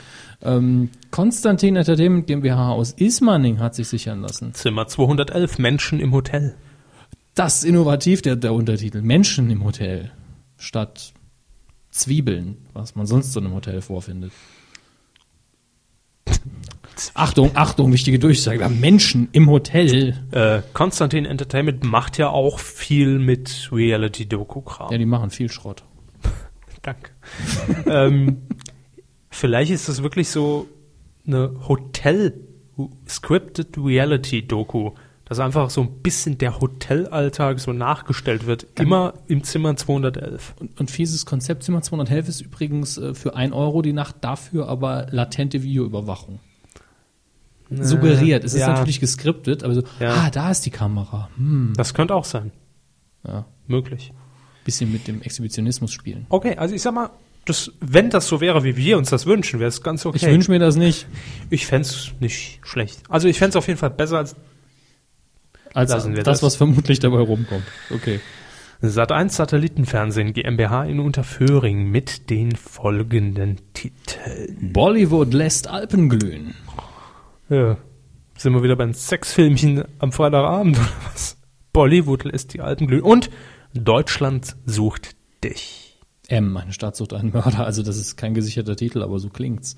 Ähm, Konstantin Entertainment GmbH aus Ismaning hat sich sichern lassen. Zimmer 211, Menschen im Hotel. Das ist innovativ, der, der Untertitel. Menschen im Hotel statt Zwiebeln, was man sonst so in einem Hotel vorfindet. Achtung, Achtung, wichtige Durchsage. Wir haben Menschen im Hotel. Äh, Konstantin Entertainment macht ja auch viel mit Reality-Doku-Kram. Ja, die machen viel Schrott. Danke. ähm, vielleicht ist das wirklich so eine Hotel-Scripted Reality-Doku, dass einfach so ein bisschen der Hotelalltag so nachgestellt wird. Immer im Zimmer 211. Und, und fieses Konzept, Zimmer 211 ist übrigens äh, für 1 Euro die Nacht, dafür aber latente Videoüberwachung. Suggeriert. Es ist ja. natürlich geskriptet, aber so, Ja. ah, da ist die Kamera. Hm. Das könnte auch sein. Ja. Möglich. Bisschen mit dem Exhibitionismus spielen. Okay, also ich sag mal, das, wenn das so wäre, wie wir uns das wünschen, wäre es ganz okay. Ich wünsche mir das nicht. Ich fände es nicht schlecht. Also ich fände es auf jeden Fall besser als Als das, das. was vermutlich dabei rumkommt. Okay. Sat1 Satellitenfernsehen GmbH in Unterföhring mit den folgenden Titeln. Bollywood lässt Alpen glühen. Ja. Sind wir wieder beim Sexfilmchen am Freitagabend oder was? Bollywood lässt die alten glühen. Und Deutschland sucht dich. M, meine Stadt sucht einen Mörder. Also das ist kein gesicherter Titel, aber so klingt's.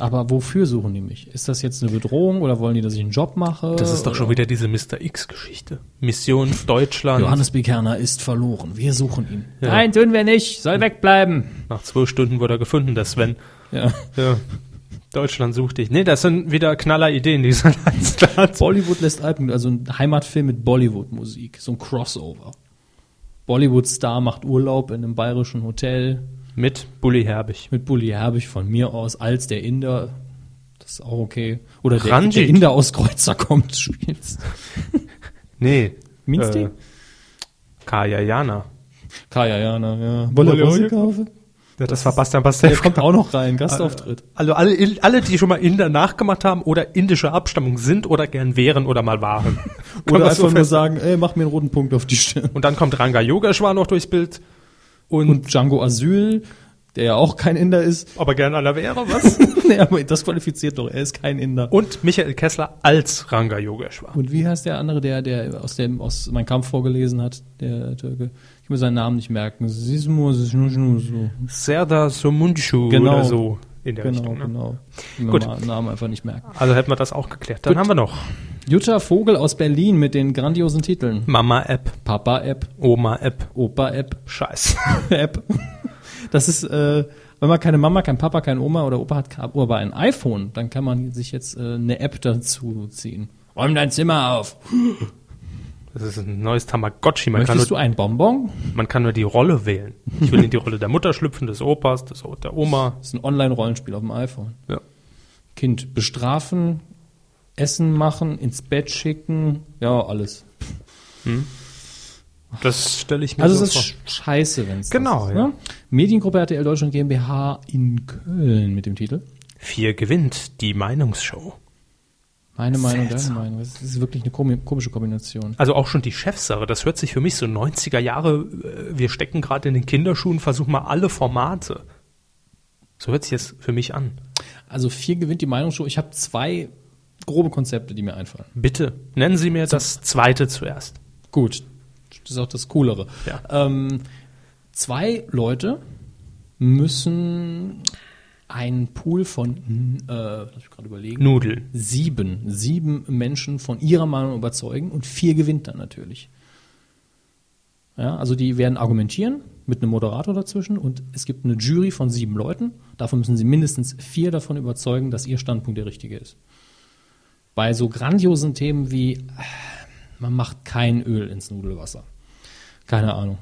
Aber wofür suchen die mich? Ist das jetzt eine Bedrohung oder wollen die, dass ich einen Job mache? Das ist doch schon wieder diese Mr. X-Geschichte. Mission Deutschland. Johannes Bekerner ist verloren. Wir suchen ihn. Ja. Nein, tun wir nicht. Soll wegbleiben. Nach zwölf Stunden wurde er gefunden, der Sven. Ja. Ja. Deutschland sucht dich. Nee, das sind wieder Knaller-Ideen, die sind halt Bollywood lässt Alpen, also ein Heimatfilm mit Bollywood-Musik, so ein Crossover. Bollywood-Star macht Urlaub in einem bayerischen Hotel mit Bully Herbig. mit Bully Herbig von mir aus als der Inder. Das ist auch okay. Oder der, der Inder aus Kreuzer kommt, spielst. Nee. Minst äh. Kaya Jana, ja. Wolle Rose kaufen? Ja, das, war Bastian Der Pastewka. kommt auch noch rein, Gastauftritt. Also alle, alle, die schon mal Inder nachgemacht haben oder indische Abstammung sind oder gern wären oder mal waren. Oder man so einfach nur sagen, ey, mach mir einen roten Punkt auf die Stirn. Und dann kommt Ranga Yogeshwar noch durchs Bild. Und, Und Django Asyl, der ja auch kein Inder ist. aber gern aller wäre, was? nee, aber das qualifiziert doch, er ist kein Inder. Und Michael Kessler als Ranga Yogeshwar. Und wie heißt der andere, der, der aus dem, aus Mein Kampf vorgelesen hat, der Türke? Ich will seinen Namen nicht merken. Sismo, Sismo, so. Serdar Somuncu Genau. oder so in der Genau, Richtung. Ne? genau. Will Gut. den Namen einfach nicht merken. Also hätten wir das auch geklärt. Dann Gut. haben wir noch Jutta Vogel aus Berlin mit den grandiosen Titeln. Mama-App, Papa-App, Oma-App. Opa-App, Scheiß. App. Das ist, äh, wenn man keine Mama, kein Papa, kein Oma oder Opa hat, aber ein iPhone, dann kann man sich jetzt äh, eine App dazu ziehen. Räum dein Zimmer auf. Das ist ein neues Tamagotchi. Man kann, Möchtest du nur, ein Bonbon? man kann nur die Rolle wählen. Ich will in die Rolle der Mutter schlüpfen, des Opas, des, der Oma. Das ist ein Online-Rollenspiel auf dem iPhone. Ja. Kind bestrafen, Essen machen, ins Bett schicken, ja, alles. Das stelle ich mir Also so es ist vor. sch- scheiße, wenn es Genau, ist, ja. Ne? Mediengruppe RTL Deutschland GmbH in Köln mit dem Titel. Vier gewinnt die Meinungsshow. Meine Meinung, deine. Meinung. Das ist wirklich eine komi- komische Kombination. Also auch schon die Chefsache, das hört sich für mich so 90er Jahre, äh, wir stecken gerade in den Kinderschuhen, versuchen mal alle Formate. So hört sich das für mich an. Also vier gewinnt die Meinungsshow. Ich habe zwei grobe Konzepte, die mir einfallen. Bitte, nennen Sie mir das zweite zuerst. Gut, das ist auch das Coolere. Ja. Ähm, zwei Leute müssen einen Pool von, äh, lass mich gerade überlegen, Nudeln. sieben, sieben Menschen von ihrer Meinung überzeugen und vier gewinnt dann natürlich. Ja, also die werden argumentieren mit einem Moderator dazwischen und es gibt eine Jury von sieben Leuten. Davon müssen sie mindestens vier davon überzeugen, dass ihr Standpunkt der richtige ist. Bei so grandiosen Themen wie äh, man macht kein Öl ins Nudelwasser. Keine Ahnung.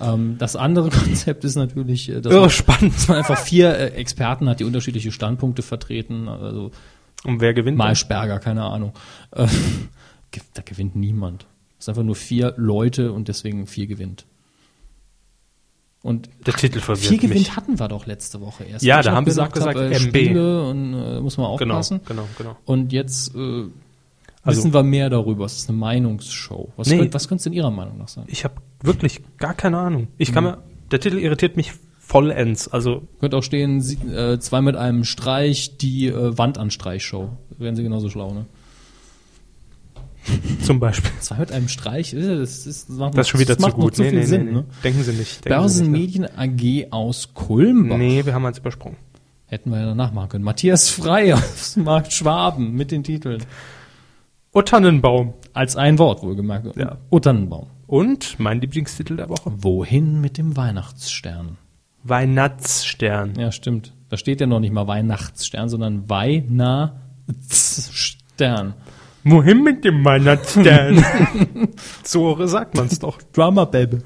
Ähm, das andere Konzept ist natürlich, äh, dass, Irre man, spannend. dass man einfach vier äh, Experten hat, die unterschiedliche Standpunkte vertreten. Also Und wer gewinnt? Maischberger, keine Ahnung. Äh, da gewinnt niemand. Es sind einfach nur vier Leute und deswegen vier gewinnt. Und Der Titel verwirrt vier gewinnt mich. hatten wir doch letzte Woche erst. Ja, da haben wir noch gesagt, äh, MB. Spiele und äh, muss man Genau, aufpassen. genau, genau. Und jetzt äh, Also- wissen wir mehr darüber. Es ist eine Meinungsshow. Was, Nee. könnt, was könnte es in Ihrer Meinung nach sein? Ich habe wirklich gar keine Ahnung. Ich Mhm. kann mir, der Titel irritiert mich vollends. Also Könnte auch stehen, sie, äh, zwei mit einem Streich, die äh, Wandanstreichshow. Wären Sie genauso schlau, ne? zum Beispiel. Zwei mit einem Streich, das, ist, das macht, Das ist schon wieder das zu gut. zu viel Sinn, ne? Denken Sie nicht. Denken. Börsenmedien AG aus Kulmbach. Nee, wir haben eins übersprungen. Hätten wir ja danach machen können. Matthias Frey aus Markt Schwaben mit den Titeln. O Tannenbaum. Als ein Wort wohlgemerkt. Ja. Tannenbaum. Und mein Lieblingstitel der Woche. Wohin mit dem Weihnachtsstern? Weihnachtsstern. Ja, stimmt. Da steht ja noch nicht mal Weihnachtsstern, sondern Weihnachtsstern. Wohin mit dem Weihnachtsstern? so sagt man's doch. Drummer Baby.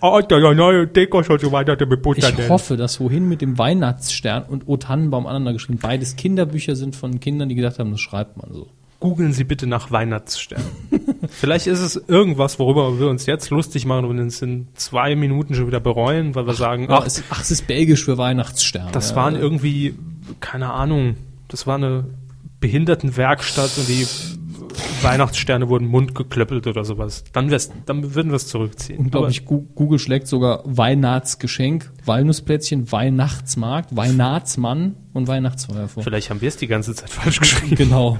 Oh, der neue Deko schon so weiter mit. Ich hoffe, dass Wohin mit dem Weihnachtsstern und O Tannenbaum aneinander geschrieben. Beides Kinderbücher sind von Kindern, die gedacht haben, das schreibt man so. Googeln Sie bitte nach Weihnachtsstern. Vielleicht ist es irgendwas, worüber wir uns jetzt lustig machen und uns in zwei Minuten schon wieder bereuen, weil wir sagen, Ach, ach, es, ach, es ist belgisch für Weihnachtsstern. das ja. waren irgendwie, keine Ahnung, das war eine Behindertenwerkstatt und die Weihnachtssterne wurden mundgeklöppelt oder sowas. Dann, wär's, dann würden wir es zurückziehen. Unglaublich, Gu- Google schlägt sogar Weihnachtsgeschenk, Walnussplätzchen, Weihnachtsmarkt, Weihnachtsmann und Weihnachtsfeuer vor. Vielleicht haben wir es die ganze Zeit falsch geschrieben. Genau.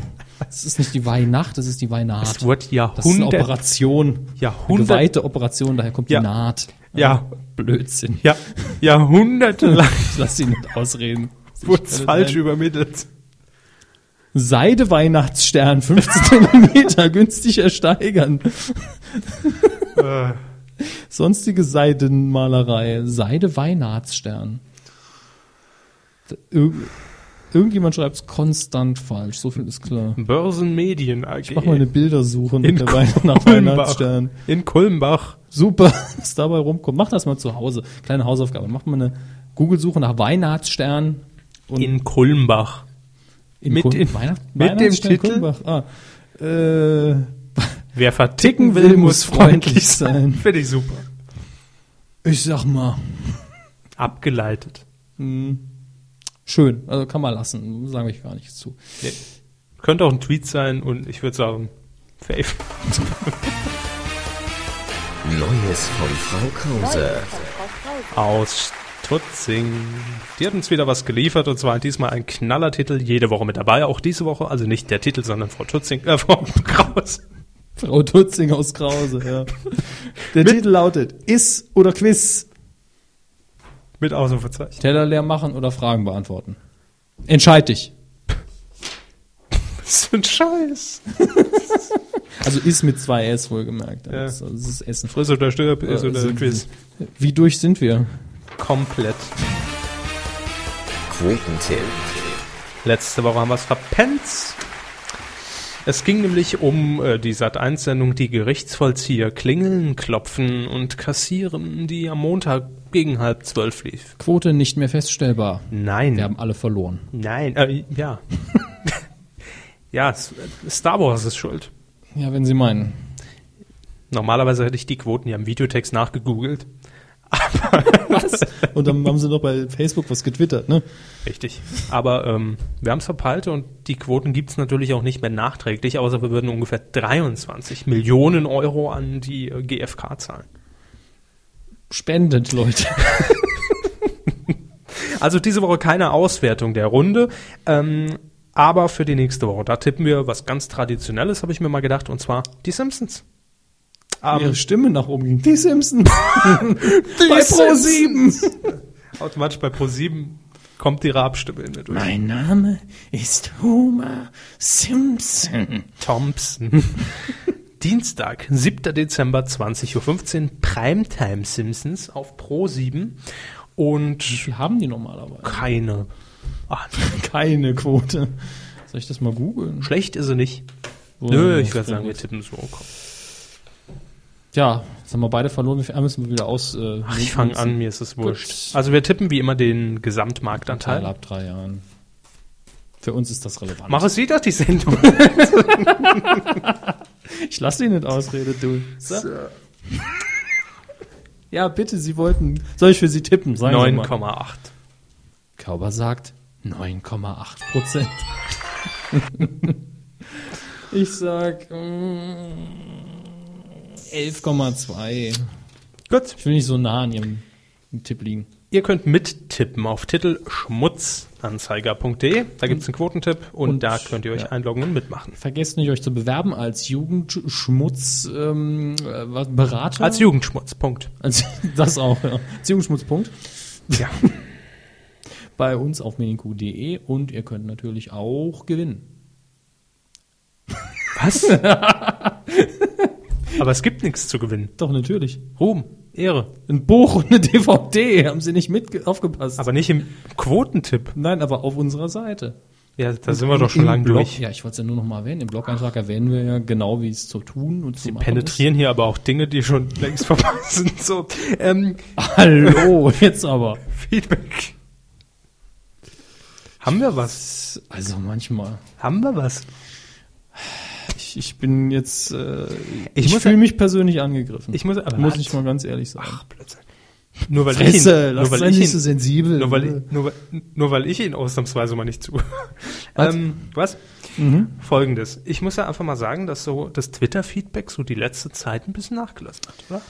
Es ist nicht die Weihnacht, das ist die Weihnacht. Es wurde Das ist eine Jahrhundert, Operation. Eine Jahrhundert, geweihte Operation, daher kommt Ja. die Naht. Ja. Blödsinn. ja, jahrhundertelang Ich lass sie nicht ausreden. wurde es falsch sein. übermittelt. Seide Weihnachtsstern, 15 Zentimeter, günstig ersteigern. Äh, Sonstige Seidenmalerei, Seide Weihnachtsstern. Ir irgendjemand schreibt es konstant falsch, so viel ist klar. Börsenmedien AG. Ich mach mal eine Bildersuche in der Weihn nach. Weihnachtsstern. In Kulmbach. Super, was dabei rumkommt. Mach das mal zu Hause. Kleine Hausaufgabe. Mach mal eine Google-Suche nach Weihnachtsstern. In Kulmbach. in mit Kul- den- Weihnacht mit dem Titel? Kulmbach. Ah, äh, Wer Ticken verticken will, muss freundlich sein. Finde ich super. ich sag mal, Abgeleitet. Schön. Also kann man lassen. Sagen wir gar nichts zu. Nee. Könnte auch ein Tweet sein und ich würde sagen, Fave. Neues von Frau Krause. Aus Tutzing. Die hat uns wieder was geliefert und zwar diesmal ein Knallertitel, jede Woche mit dabei, auch diese Woche, also nicht der Titel, sondern Frau Tutzing, äh, Frau Kraus. Frau Tutzing aus Krause, ja. Der Titel lautet Is oder Quiz? Mit Ausrufezeichen. Teller leer machen oder Fragen beantworten? Entscheid dich. Das ist ein Scheiß. Also ist mit zwei S wohlgemerkt. Ja. Das, das ist Essen. Friss oder stirb, ist Äh, oder sind- Quiz. Wie durch sind wir? Komplett. Quotentipp. Letzte Woche haben wir es verpennt. Es ging nämlich um äh, die Sat1-Sendung Die Gerichtsvollzieher klingeln, klopfen und kassieren, die am Montag gegen halb zwölf lief. Quote nicht mehr feststellbar. Nein. Wir haben alle verloren. Nein, äh, ja. ja, Star Wars ist schuld. Ja, wenn Sie meinen. Normalerweise hätte ich die Quoten ja im Videotext nachgegoogelt. was? Und dann haben sie noch bei Facebook was getwittert, ne? Richtig. Aber ähm, wir haben es verpeilt und die Quoten gibt's natürlich auch nicht mehr nachträglich, außer wir würden ungefähr 23 Millionen Euro an die äh, GfK zahlen. Spendet, Leute. Also diese Woche keine Auswertung der Runde, ähm, aber für die nächste Woche, da tippen wir was ganz Traditionelles, habe ich mir mal gedacht, und zwar die Simpsons. Ähm, Ihre Stimme nach oben ging. Die Simpsons. bei Pro 7. automatisch bei Pro7 kommt die Rabstimme in mir durch. Mein Name ist Homer Simpson. Thompson. Dienstag, 7. Dezember, 20.15 Uhr, Primetime Simpsons auf Pro7 und Wie haben die normalerweise? keine Ahnung. Keine Quote. Soll ich das mal googeln? Schlecht ist sie nicht. Wo- Nö, ich werde sagen, wir tippen so. Komm. Ja, jetzt haben wir beide verloren. Wie viel müssen wir wieder aus? Äh, Ach, ich fange an, mir ist es wurscht. Also wir tippen wie immer den Gesamtmarktanteil. Teil ab drei Jahren. Für uns ist das relevant. Mach es wieder, die Sendung. Ich lass dich nicht ausreden, du. So. Ja, bitte, Sie wollten. Soll ich für Sie tippen? Sagen Sie mal. 9,8. Kauber sagt 9,8 Prozent. ich sag mm, 11,2. Gut. Ich will nicht so nah an Ihrem Tipp liegen. Ihr könnt mittippen auf Titel schmutzanzeiger.de. Da gibt's einen Quotentipp und, Und- da könnt ihr euch ja. einloggen und mitmachen. Vergesst nicht, euch zu bewerben als Jugendschmutz ähm, äh, Berater. Als Jugendschmutz, Punkt. Als, das auch, ja. Als Jugendschmutzpunkt. Ja. Bei uns auf medienq.de und ihr könnt natürlich auch gewinnen. Was? Aber es gibt nichts zu gewinnen. Doch, natürlich. Ruhm, Ehre. Ein Buch und eine DVD. Haben Sie nicht mit aufgepasst? Aber nicht im Quotentipp. Nein, aber auf unserer Seite. Ja, da sind wir doch schon Im lang Blog, durch. Ja, ich wollte es ja nur noch mal erwähnen. Im Blog-Eintrag erwähnen wir ja genau, wie es zu tun und zu machen Penetrieren hier aber auch Dinge, die schon längst vorbei sind. So, ähm, ist. Hallo, jetzt aber. Feedback. Haben wir was? Also manchmal. Haben wir was? Ich, ich bin jetzt. Äh, Ich ich fühle mich persönlich angegriffen. Ich muss, aber muss ich mal ganz ehrlich sagen. Ach, Blödsinn. Nur weil Fresse, ich ihn, lass nur weil ich nicht ihn, so sensibel. nur weil, ich, nur, nur weil ich ihn ausnahmsweise mal nicht zu. Was? Ähm, was? Mhm. Folgendes. Ich muss ja einfach mal sagen, dass so das Twitter-Feedback so die letzte Zeit ein bisschen nachgelassen hat, oder?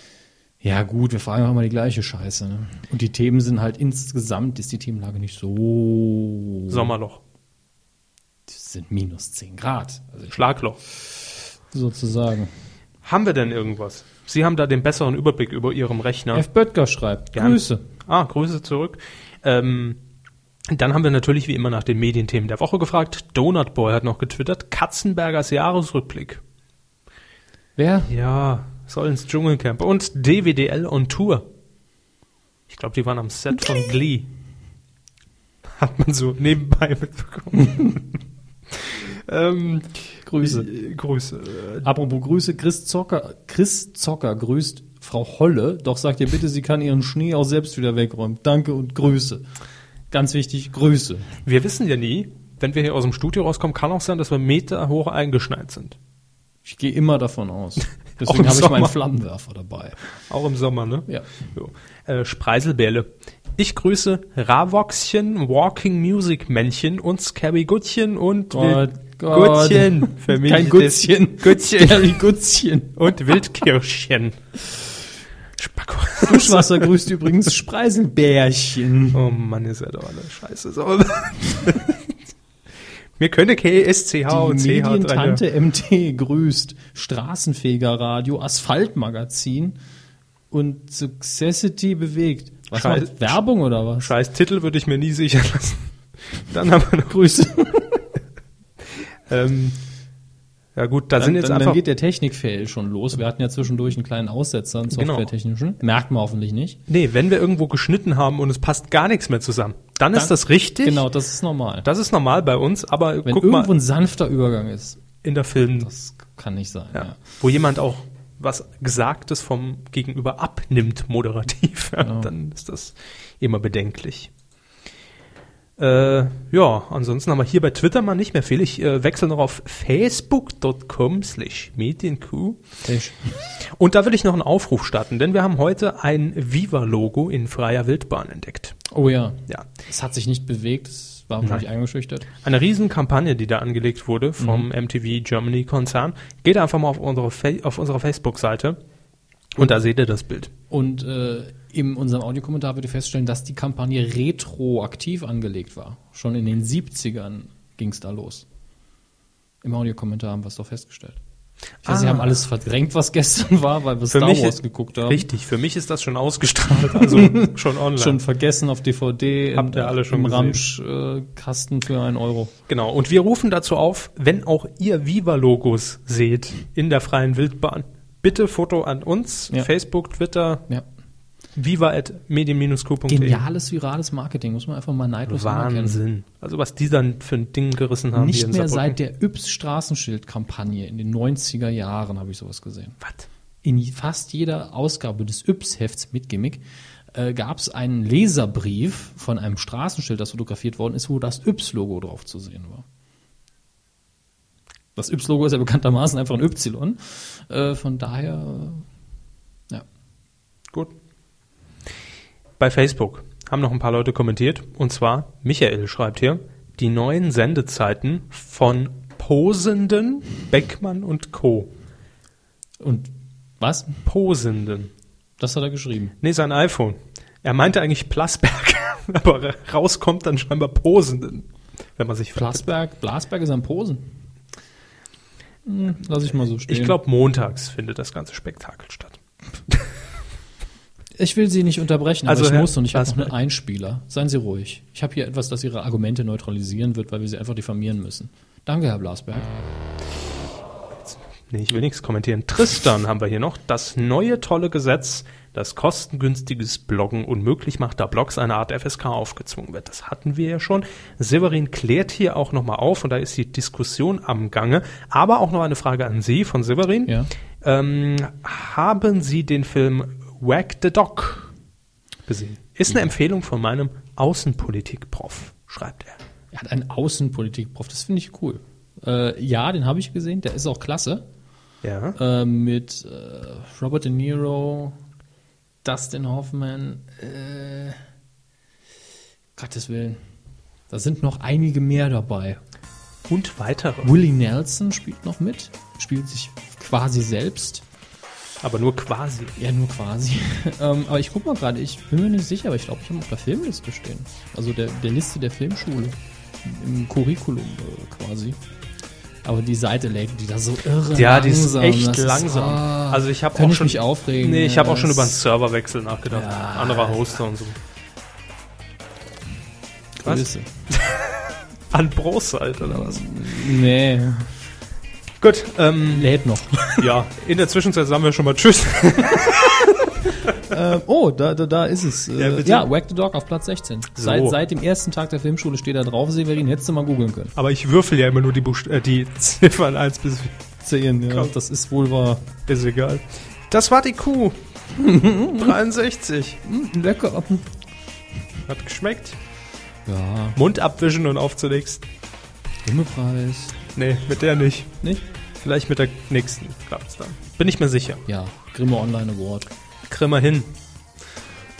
Ja gut, wir fragen auch immer die gleiche Scheiße. Ne? Und die Themen sind halt insgesamt, ist die Themenlage nicht so... Sommerloch, sind minus 10 Grad, also Schlagloch. sozusagen. Haben wir denn irgendwas? Sie haben da den besseren Überblick über Ihrem Rechner. F. Böttger schreibt, Gern. Grüße. Ah, Grüße zurück. Ähm, dann haben wir natürlich wie immer nach den Medienthemen der Woche gefragt. Donut Boy hat noch getwittert. Katzenbergers Jahresrückblick. Wer? Ja, soll ins Dschungelcamp. Und DWDL on Tour. Ich glaube, die waren am Set von Glee. Hat man so nebenbei mitbekommen. ähm, Grüße. äh, Grüße. Äh, Apropos Grüße, Chris Zocker, Chris Zocker grüßt Frau Holle, doch sagt ihr bitte, sie kann ihren Schnee auch selbst wieder wegräumen. Danke und Grüße. Ganz wichtig, Grüße. Wir wissen ja nie, wenn wir hier aus dem Studio rauskommen, kann auch sein, dass wir Meter hoch eingeschneit sind. Ich gehe immer davon aus. Deswegen habe ich meinen. Flammenwerfer dabei. Auch im Sommer, ne? Ja. Jo. Äh, Spreiselbärle. Ich grüße Ravoxchen, Walking Music Männchen und Scary Guttchen und Gott, Wild Gott. Guttchen. Für mich Kein ist Gutzchen. Guttchen Scary Gutzchen. und Wildkirschchen. Spacko. Duschwasser grüßt übrigens Spreiselbärchen. Oh Mann, ist ja doch alle scheiße. So. Mir könne KSCH und Die CH dran. Medientante MT grüßt Straßenfeger Radio, Asphaltmagazin und Successity bewegt. Was Scheiß- macht Werbung oder was? Scheiß Titel würde ich mir nie sichern lassen. Dann haben wir noch. Grüße. Ähm, ja gut, da Dann, sind jetzt dann, dann einfach. geht der Technikfail schon los. Wir hatten ja zwischendurch einen kleinen Aussetzer, einen Genau. softwaretechnischen. Merkt man hoffentlich nicht. Nee, wenn wir irgendwo geschnitten haben und es passt gar nichts mehr zusammen, dann, ist Dann- das richtig. Genau, das ist normal. Das ist normal bei uns, aber Wenn guck irgendwo mal ein sanfter Übergang ist, in der Film, das kann nicht sein. ja, Ja. wo jemand auch was Gesagtes vom Gegenüber abnimmt, moderativ, ja, Ja. dann ist das immer bedenklich. Äh, ja, ansonsten haben wir hier bei Twitter mal nicht mehr viel. Ich äh, wechsle noch auf facebook.com slash medienq. Und da will ich noch einen Aufruf starten, denn wir haben heute ein Viva-Logo in freier Wildbahn entdeckt. Oh ja. Ja. Es hat sich nicht bewegt, war wahrscheinlich eingeschüchtert. Eine Riesenkampagne, die da angelegt wurde vom MTV Germany Konzern. Geht einfach mal auf unsere, Fa auf unsere Facebook-Seite und da seht ihr das Bild. Und äh, in unserem Audiokommentar würde feststellen, dass die Kampagne retroaktiv angelegt war. Schon in den 70ern ging es da los. Im Audiokommentar haben wir es doch festgestellt. Ich weiß, Sie Ah. haben alles verdrängt, was gestern war, weil wir Star Wars geguckt haben. Richtig, für mich ist das schon ausgestrahlt, also schon online. Schon vergessen auf DVD Habt ihr alle schon im. Ramsch-Kasten für einen Euro. Genau, und wir rufen dazu auf, wenn auch ihr Viva-Logos seht in der freien Wildbahn, bitte Foto an uns, Ja. Facebook, Twitter, Ja. viva.medien-q.de. Geniales, virales Marketing, muss man einfach mal neidlos anerkennen. Wahnsinn. Also was die dann für ein Ding gerissen haben. Nicht mehr seit der Yps-Straßenschild-Kampagne in den 90er Jahren habe ich sowas gesehen. Was? In fast jeder Ausgabe des Yps-Hefts mit Gimmick äh, gab es einen Leserbrief von einem Straßenschild, das fotografiert worden ist, wo das Yps-Logo drauf zu sehen war. Das Yps-Logo ist ja bekanntermaßen einfach ein Y. Äh, von daher, äh, ja. Gut. Bei Facebook haben noch ein paar Leute kommentiert. Und zwar, Michael schreibt hier, die neuen Sendezeiten von Posenden, Beckmann und Co. Und was? Posenden. Das hat er geschrieben. Nee, sein iPhone. Er meinte eigentlich Plasberg, aber rauskommt dann scheinbar Posenden, wenn man sich fragt. Blasberg, Blasberg ist am Posen. Hm, lass ich mal so stehen. Ich glaube, montags findet das ganze Spektakel statt. Ich will Sie nicht unterbrechen, Also, aber ich Herr muss und ich habe noch einen Einspieler. Seien Sie ruhig. Ich habe hier etwas, das Ihre Argumente neutralisieren wird, weil wir sie einfach diffamieren müssen. Danke, Herr Blasberg. Nee, ich will nichts kommentieren. Tristan haben wir hier noch. Das neue tolle Gesetz, das kostengünstiges Bloggen unmöglich macht, da Blogs eine Art FSK aufgezwungen wird. Das hatten wir ja schon. Severin klärt hier auch nochmal auf und da ist die Diskussion am Gange. Aber auch noch eine Frage an Sie von Severin. Ja. Ähm, haben Sie den Film Whack the Dog gesehen? Ist eine Empfehlung von meinem Außenpolitik-Prof, schreibt er. Er hat einen Außenpolitik-Prof, das finde ich cool. Äh, ja, den habe ich gesehen, der ist auch klasse. Ja. Äh, mit äh, Robert De Niro, Dustin Hoffman, äh, Gottes Willen. Da sind noch einige mehr dabei. Und weitere. Willie Nelson spielt noch mit, spielt sich quasi selbst. Aber nur quasi. Ja, nur quasi. ähm, aber ich guck mal gerade, ich bin mir nicht sicher, aber ich glaube, ich habe auf der Filmliste stehen. Also der, der Liste der Filmschule. Im Curriculum äh, quasi. Aber die Seite lädt die da so irre Ja, die ist langsam. echt Das langsam. ah, also ich habe auch schon mich aufregen. Nee, ich habe auch schon über einen Serverwechsel nachgedacht. Ja. Anderer Hoster und so. Was? Grüße. An Brostseite oder was? Nee, Gut, ähm, lädt noch. ja, in der Zwischenzeit sagen wir schon mal Tschüss. ähm, oh, da, da, da ist es. Ja, Äh, bitte. ja, Whack the Dog auf Platz 16. So. Seit, seit dem ersten Tag der Filmschule steht da drauf, Severin, hättest du mal googeln können. Aber ich würfel ja immer nur die, Buchst äh, die Ziffern 1 bis 10, ja, Komm. das ist wohl wahr. Ist egal. Das war die Kuh. 63. Lecker. Hat geschmeckt. Ja, Mund abwischen und auf zur nächsten. Nee, mit der nicht. Nicht? Vielleicht mit der nächsten klappt's dann. Bin ich mir sicher. Ja, Grimme Online Award. Wir hin.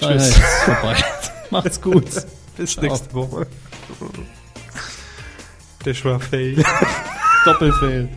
Tschüss. Tschüss. vorbei. Macht's gut. Bis Ciao. nächste Woche. Der war fail. Doppelfail.